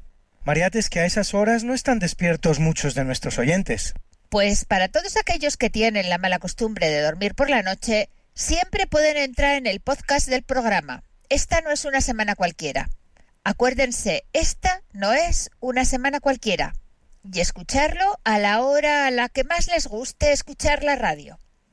Speaker 15: Mariate, es que a esas horas no están despiertos muchos de nuestros oyentes.
Speaker 16: Pues para todos aquellos que tienen la mala costumbre de dormir por la noche, siempre pueden entrar en el podcast del programa. Esta no es una semana cualquiera. Acuérdense, esta no es una semana cualquiera. Y escucharlo a la hora a la que más les guste escuchar la radio.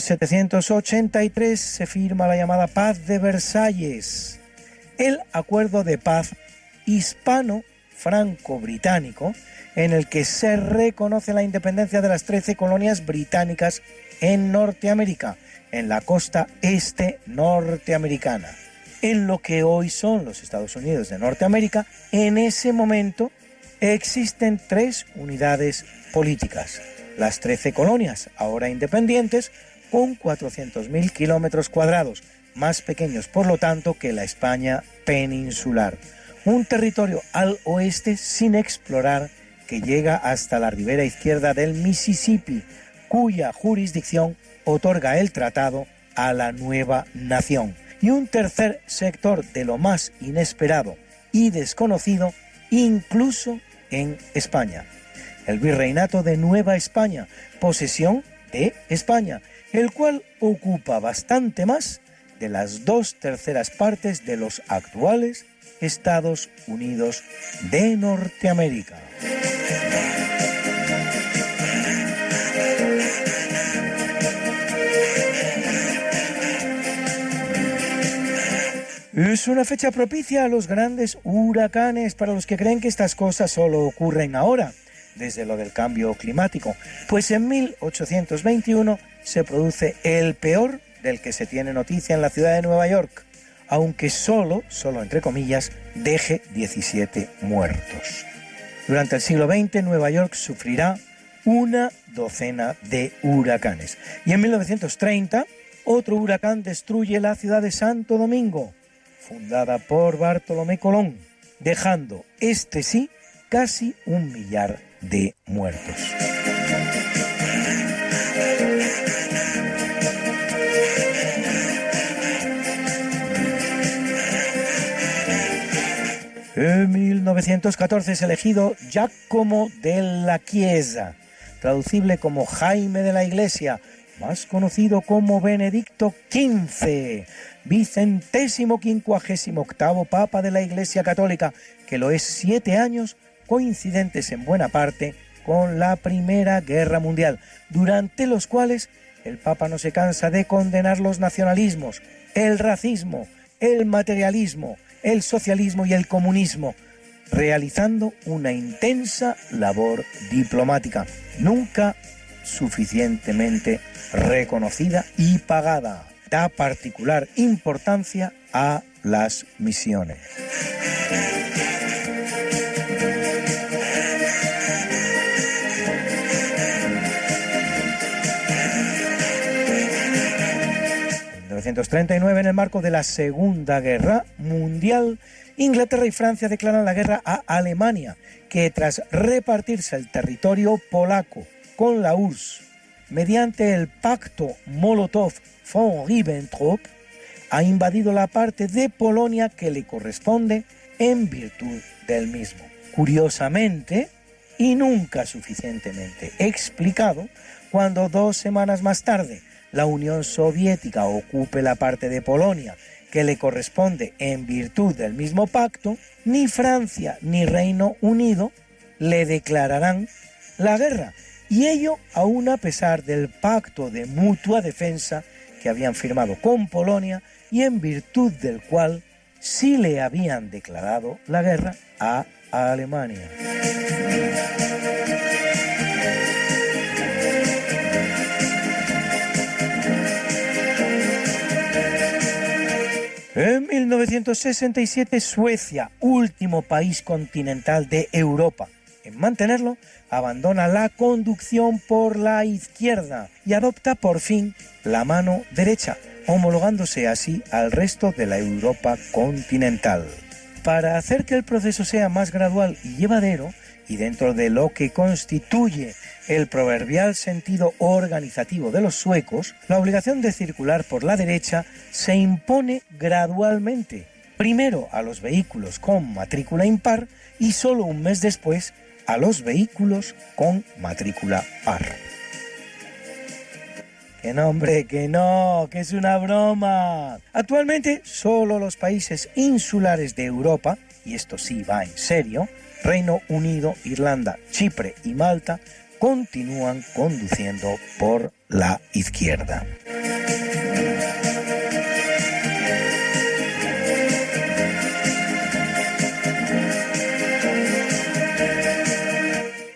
Speaker 15: 1783 se firma la llamada Paz de Versalles, el acuerdo de paz hispano-franco-británico en el que se reconoce la independencia de las 13 colonias británicas en Norteamérica, en la costa este norteamericana. En lo que hoy son los Estados Unidos de Norteamérica, en ese momento existen tres unidades políticas. Las 13 colonias, ahora independientes, con 400.000 kilómetros cuadrados, más pequeños por lo tanto que la España peninsular. Un territorio al oeste sin explorar que llega hasta la ribera izquierda del Mississippi, cuya jurisdicción otorga el tratado a la nueva nación. Y un tercer sector de lo más inesperado y desconocido, incluso en España. El virreinato de Nueva España, posesión de España, el cual ocupa bastante más de las dos terceras partes de los actuales Estados Unidos de Norteamérica. Es una fecha propicia a los grandes huracanes para los que creen que estas cosas solo ocurren ahora, desde lo del cambio climático, pues en 1821 se produce el peor del que se tiene noticia en la ciudad de Nueva York, aunque solo, solo entre comillas, deje 17 muertos. Durante el siglo XX Nueva York sufrirá una docena de huracanes. Y en 1930 otro huracán destruye la ciudad de Santo Domingo, fundada por Bartolomé Colón, dejando este sí casi un millar de muertos. En 1914 es elegido Giacomo della Chiesa, traducible como Jaime de la Iglesia, más conocido como Benedicto XV, vicentésimo quincuagésimo octavo Papa de la Iglesia Católica, que lo es siete años, coincidentes en buena parte con la Primera Guerra Mundial, durante los cuales el Papa no se cansa de condenar los nacionalismos, el racismo, el materialismo, el socialismo y el comunismo, realizando una intensa labor diplomática, nunca suficientemente reconocida y pagada. Da particular importancia a las misiones. 1939, en el marco de la Segunda Guerra Mundial, Inglaterra y Francia declaran la guerra a Alemania, que tras repartirse el territorio polaco con la URSS mediante el pacto Molotov-von Ribbentrop, ha invadido la parte de Polonia que le corresponde en virtud del mismo. Curiosamente, y nunca suficientemente explicado, cuando dos semanas más tarde la Unión Soviética ocupe la parte de Polonia que le corresponde en virtud del mismo pacto, ni Francia ni Reino Unido le declararán la guerra, y ello aún a pesar del pacto de mutua defensa que habían firmado con Polonia y en virtud del cual si le habían declarado la guerra a Alemania. En 1967 Suecia, último país continental de Europa en mantenerlo, abandona la conducción por la izquierda y adopta por fin la mano derecha, homologándose así al resto de la Europa continental. Para hacer que el proceso sea más gradual y llevadero, y dentro de lo que constituye el proverbial sentido organizativo de los suecos, la obligación de circular por la derecha se impone gradualmente, primero a los vehículos con matrícula impar y solo un mes después a los vehículos con matrícula par. Que no, hombre, que no, que es una broma. Actualmente solo los países insulares de Europa, y esto sí va en serio, Reino Unido, Irlanda, Chipre y Malta, continúan conduciendo por la izquierda.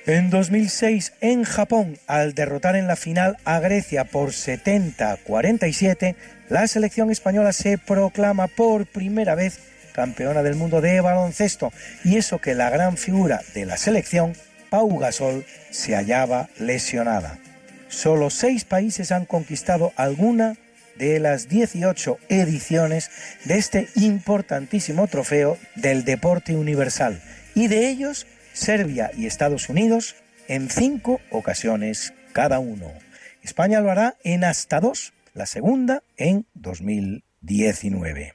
Speaker 15: En 2006, en Japón, al derrotar en la final a Grecia por 70-47, la selección española se proclama por primera vez campeona del mundo de baloncesto, y eso que la gran figura de la selección, Pau Gasol, se hallaba lesionada. Solo seis países han conquistado alguna de las 18 ediciones de este importantísimo trofeo del deporte universal, y de ellos Serbia y Estados Unidos en cinco ocasiones cada uno. España lo hará en hasta dos, la segunda en 2019.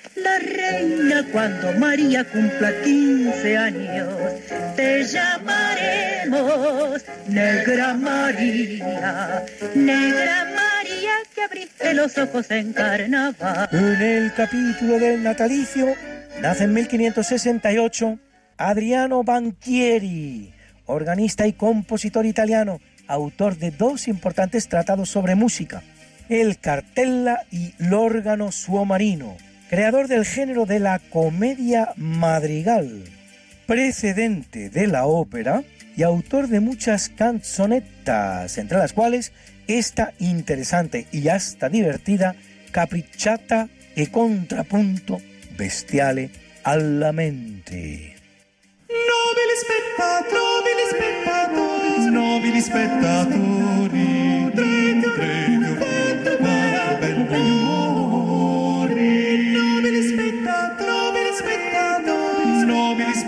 Speaker 14: la reina cuando María cumpla 15 años. Te llamaremos Negra María, Negra María que abriste los ojos en carnaval.
Speaker 15: En el capítulo del natalicio nace en 1568 Adriano Banchieri, organista y compositor italiano, autor de dos importantes tratados sobre música, el Cartella y l'órgano suo marino, creador del género de la comedia madrigal, precedente de la ópera y autor de muchas canzonetas, entre las cuales esta interesante y hasta divertida Capricciata e contrapunto bestiale alla mente.
Speaker 8: Nobili spettatori, nobili spettatori, nobili spettatori,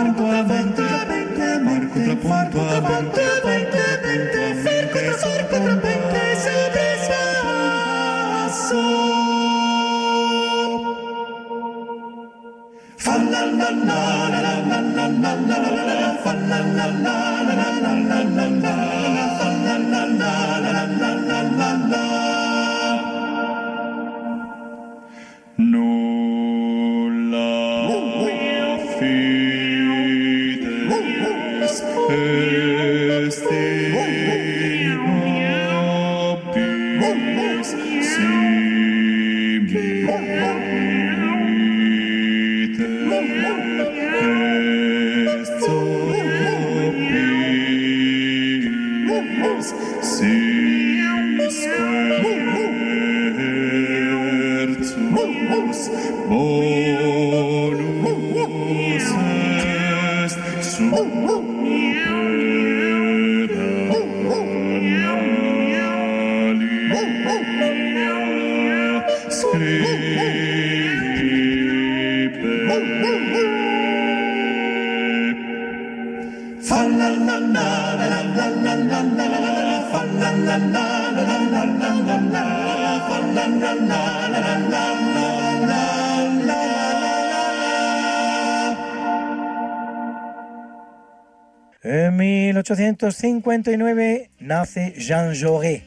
Speaker 8: far contrapuntuamente, far contrapuntuamente, far contrapuntuamente, far contrapuntuamente, sempre spasso. Fa la la la la la la la la la la la fa la la la la la la la la la fa la la
Speaker 15: 1859 nace Jean Jaurès,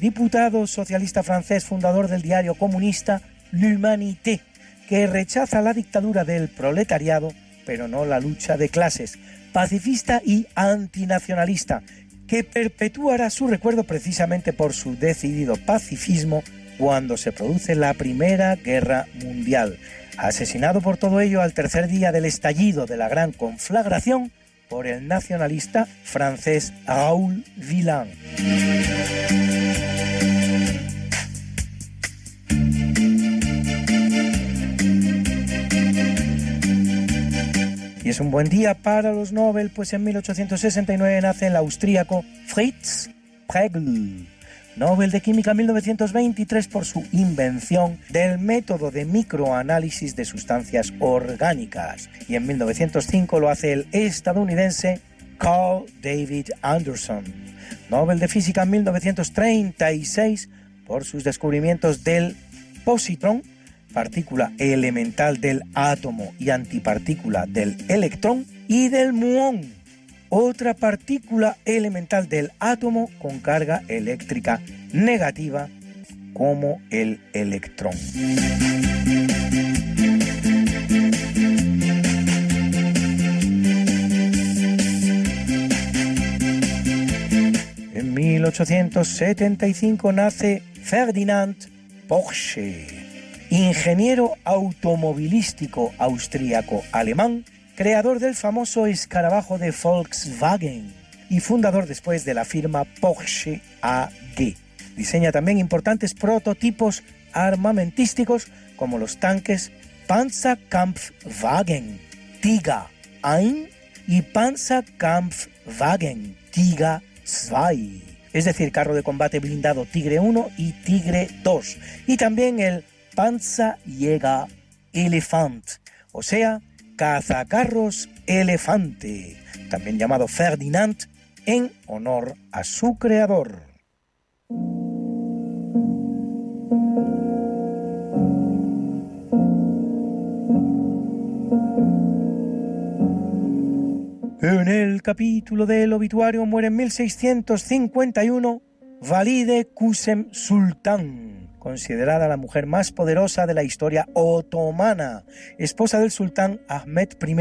Speaker 15: diputado socialista francés, fundador del diario comunista L'Humanité, que rechaza la dictadura del proletariado, pero no la lucha de clases, pacifista y antinacionalista, que perpetuará su recuerdo precisamente por su decidido pacifismo cuando se produce la Primera Guerra Mundial, asesinado por todo ello al tercer día del estallido de la gran conflagración por el nacionalista francés Raoul Villain. Y es un buen día para los Nobel, pues en 1869 nace el austríaco Fritz Pregel, Nobel de Química 1923 por su invención del método de microanálisis de sustancias orgánicas. Y en 1905 lo hace el estadounidense Carl David Anderson, Nobel de Física en 1936 por sus descubrimientos del positrón, partícula elemental del átomo y antipartícula del electrón, y del muón, otra partícula elemental del átomo con carga eléctrica negativa como el electrón. En 1875 nace Ferdinand Porsche, ingeniero automovilístico austríaco-alemán, creador del famoso escarabajo de Volkswagen y fundador después de la firma Porsche AG. Diseña también importantes prototipos cazacarros elefante, también llamado Ferdinand, en honor a su creador. En el capítulo del obituario muere en 1651 Valide kusem Sultán, considerada la mujer más poderosa de la historia otomana, esposa del sultán Ahmed I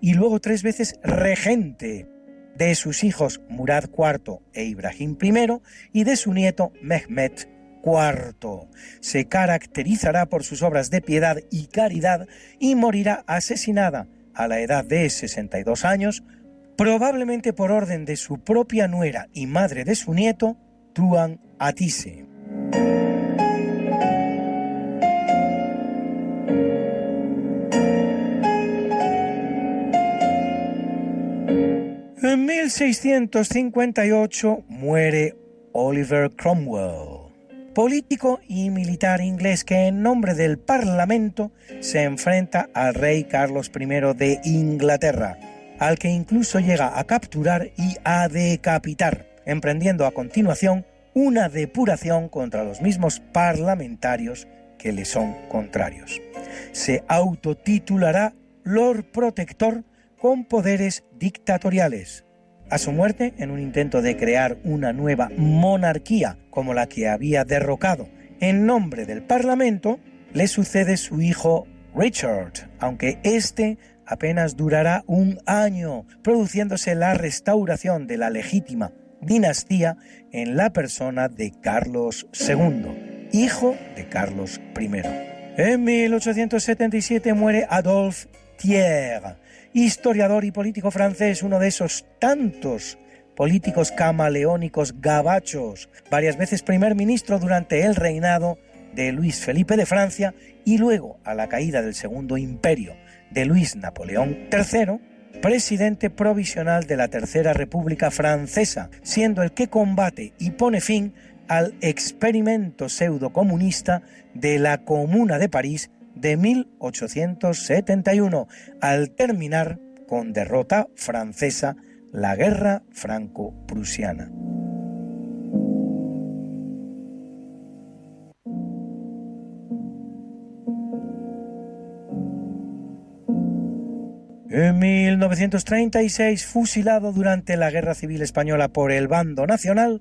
Speaker 15: y luego tres veces regente de sus hijos Murad IV e Ibrahim I y de su nieto Mehmet IV. Se caracterizará por sus obras de piedad y caridad y morirá asesinada a la edad de 62 años, probablemente por orden de su propia nuera y madre de su nieto, Tuan Atise. En 1658 muere Oliver Cromwell, político y militar inglés que en nombre del Parlamento se enfrenta al rey Carlos I de Inglaterra, al que incluso llega a capturar y a decapitar, emprendiendo a continuación una depuración contra los mismos parlamentarios que le son contrarios. Se autotitulará Lord Protector con poderes dictatoriales. A su muerte, en un intento de crear una nueva monarquía como la que había derrocado en nombre del Parlamento, le sucede su hijo Richard, aunque este apenas durará un año, produciéndose la restauración de la legítima dinastía en la persona de Carlos II, hijo de Carlos I. En 1877 muere Adolphe Thiers, historiador y político francés, uno de esos tantos políticos camaleónicos gabachos, varias veces primer ministro durante el reinado de Luis Felipe de Francia y luego a la caída del Segundo Imperio de Luis Napoleón III, presidente provisional de la Tercera República Francesa, siendo el que combate y pone fin al experimento pseudocomunista de la Comuna de París de 1871, al terminar con derrota francesa la Guerra Franco-Prusiana. En 1936, fusilado durante la Guerra Civil Española por el bando nacional,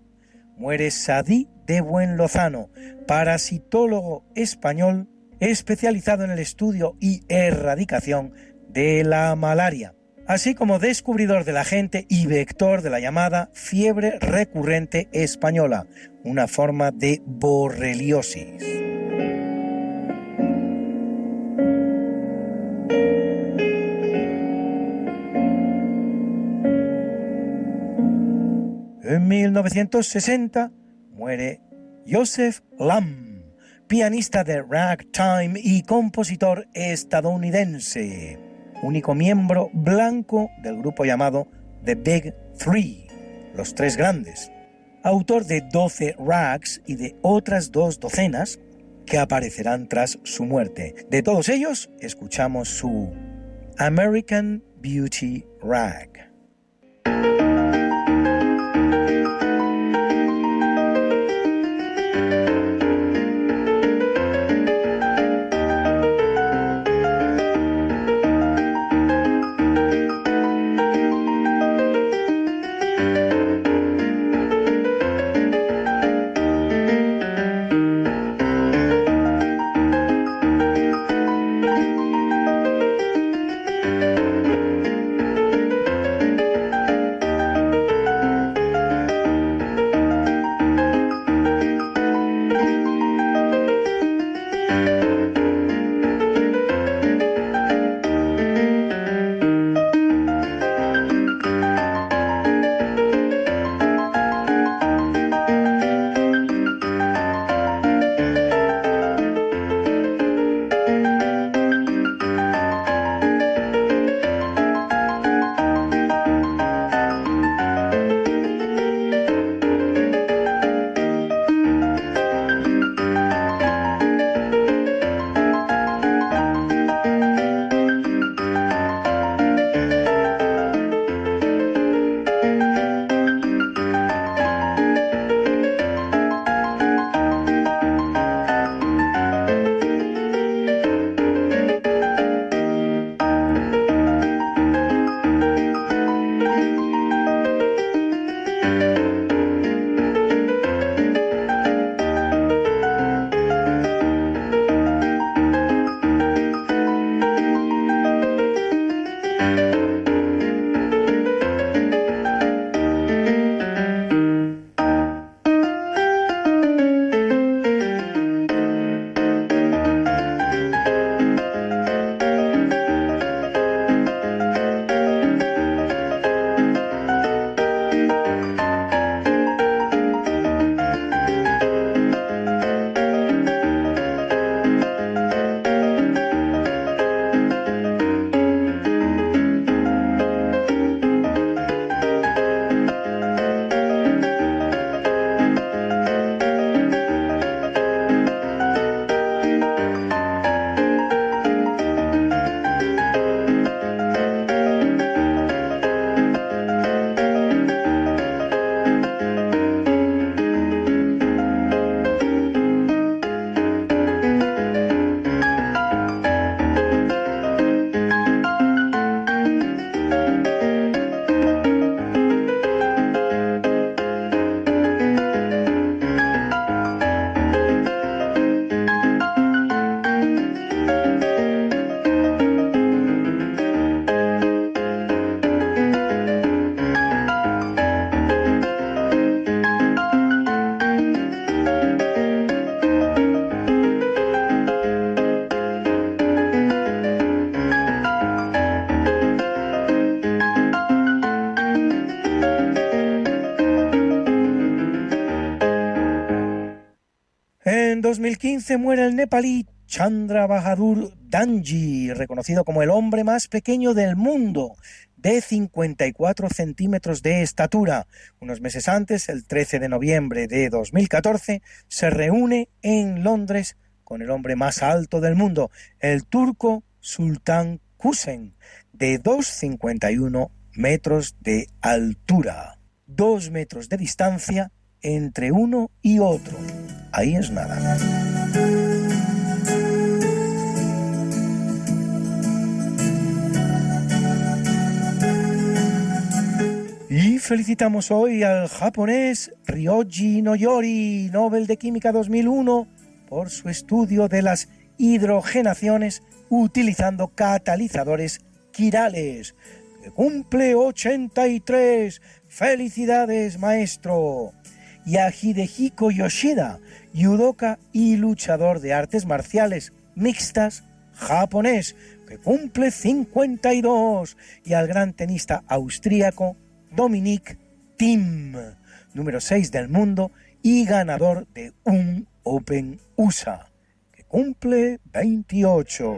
Speaker 15: muere Sadí de Buenlozano, parasitólogo español especializado en el estudio y erradicación de la malaria, así como descubridor del agente y vector de la llamada fiebre recurrente española, una forma de borreliosis. En 1960 muere Joseph Lamb, pianista de ragtime y compositor estadounidense, único miembro blanco del grupo llamado The Big Three, los tres grandes, autor de 12 rags y de otras dos docenas que aparecerán tras su muerte. De todos ellos, escuchamos su American Beauty Rag. 2015 muere el nepalí Chandra Bahadur Danji, reconocido como el hombre más pequeño del mundo, de 54 centímetros de estatura. Unos meses antes, el 13 de noviembre de 2014, se reúne en Londres con el hombre más alto del mundo, el turco Sultan Kusen, de 2,51 metros de altura. Dos metros de distancia entre uno y otro. Ahí es nada. Felicitamos hoy al japonés Ryoji Noyori, Nobel de Química 2001, por su estudio de las hidrogenaciones utilizando catalizadores quirales. Que cumple 83. Felicidades, maestro. Y a Hidehiko Yoshida, judoka y luchador de artes marciales mixtas japonés, que cumple 52. Y al gran tenista austríaco Dominic Thiem, número 6 del mundo y ganador de un Open USA, que cumple 28.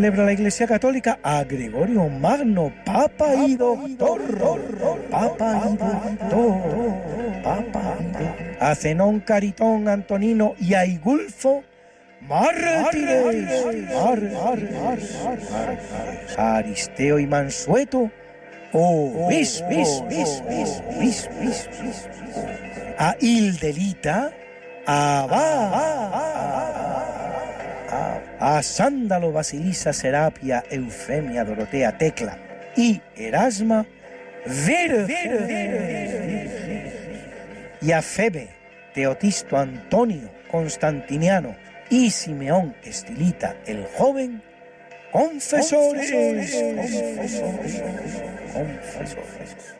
Speaker 15: Celebra la Iglesia Católica a Gregorio Magno, Papa y Doctor, Papa y Doctor, Papa a Zenón Caritón Antonino y a Igulfo Mártires, a Aristeo y Mansueto, a Hildelita, a a Sándalo, Basilisa, Serapia, Eufemia, Dorotea, Tecla y Erasma, y a Febe, Teotisto, Antonio, Constantiniano y Simeón Estilita, el joven, confesores, confesores, confesores.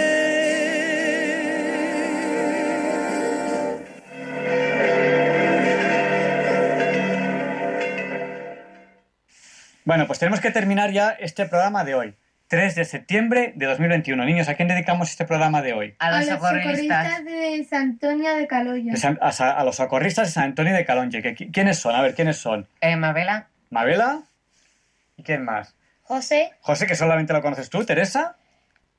Speaker 1: Bueno, pues tenemos que terminar ya este programa de hoy. 3 de septiembre de 2021. Niños, ¿a quién dedicamos este programa de hoy?
Speaker 11: A los, socorristas de San Antonio de
Speaker 1: San- a, a los socorristas de San Antonio de Calonge. que- ¿Quiénes son? A ver, ¿quiénes son?
Speaker 12: Eh, Mabela,
Speaker 1: ¿Mabela? ¿Y quién más?
Speaker 10: José,
Speaker 1: José, que solamente lo conoces tú. ¿Teresa?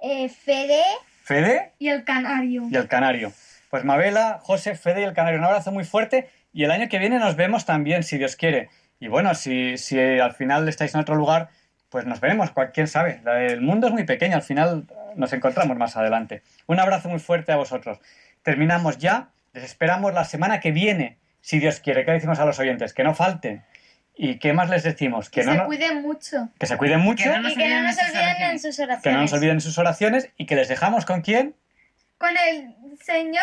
Speaker 10: eh, Fede
Speaker 1: ¿Fede?
Speaker 11: Y el canario.
Speaker 1: y el Canario. Pues Mabela, José, Fede y el Canario. Un abrazo muy fuerte y el año que viene nos vemos también, si Dios quiere. Y bueno, si, si al final estáis en otro lugar, pues nos veremos, quién sabe. El mundo es muy pequeño, al final nos encontramos más adelante. Un abrazo muy fuerte a vosotros. Terminamos ya, les esperamos la semana que viene, si Dios quiere. ¿Qué decimos a los oyentes? Que no falten. ¿Y qué más les decimos?
Speaker 11: Que,
Speaker 1: Que, no,
Speaker 11: se
Speaker 1: no-
Speaker 11: cuiden mucho.
Speaker 1: que se cuiden mucho,
Speaker 10: y que no nos olviden en sus oraciones.
Speaker 1: que no nos olviden sus oraciones y que les dejamos con quién?
Speaker 11: Con el señor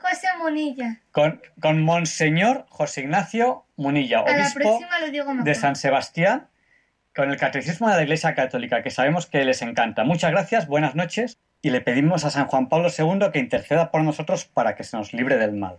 Speaker 11: José Monilla.
Speaker 1: con, con Monseñor José Ignacio Munilla, obispo de San Sebastián, con el Catecismo de la Iglesia Católica, que sabemos que les encanta. Muchas gracias, buenas noches, y le pedimos a San Juan Pablo II que interceda por nosotros para que se nos libre del mal.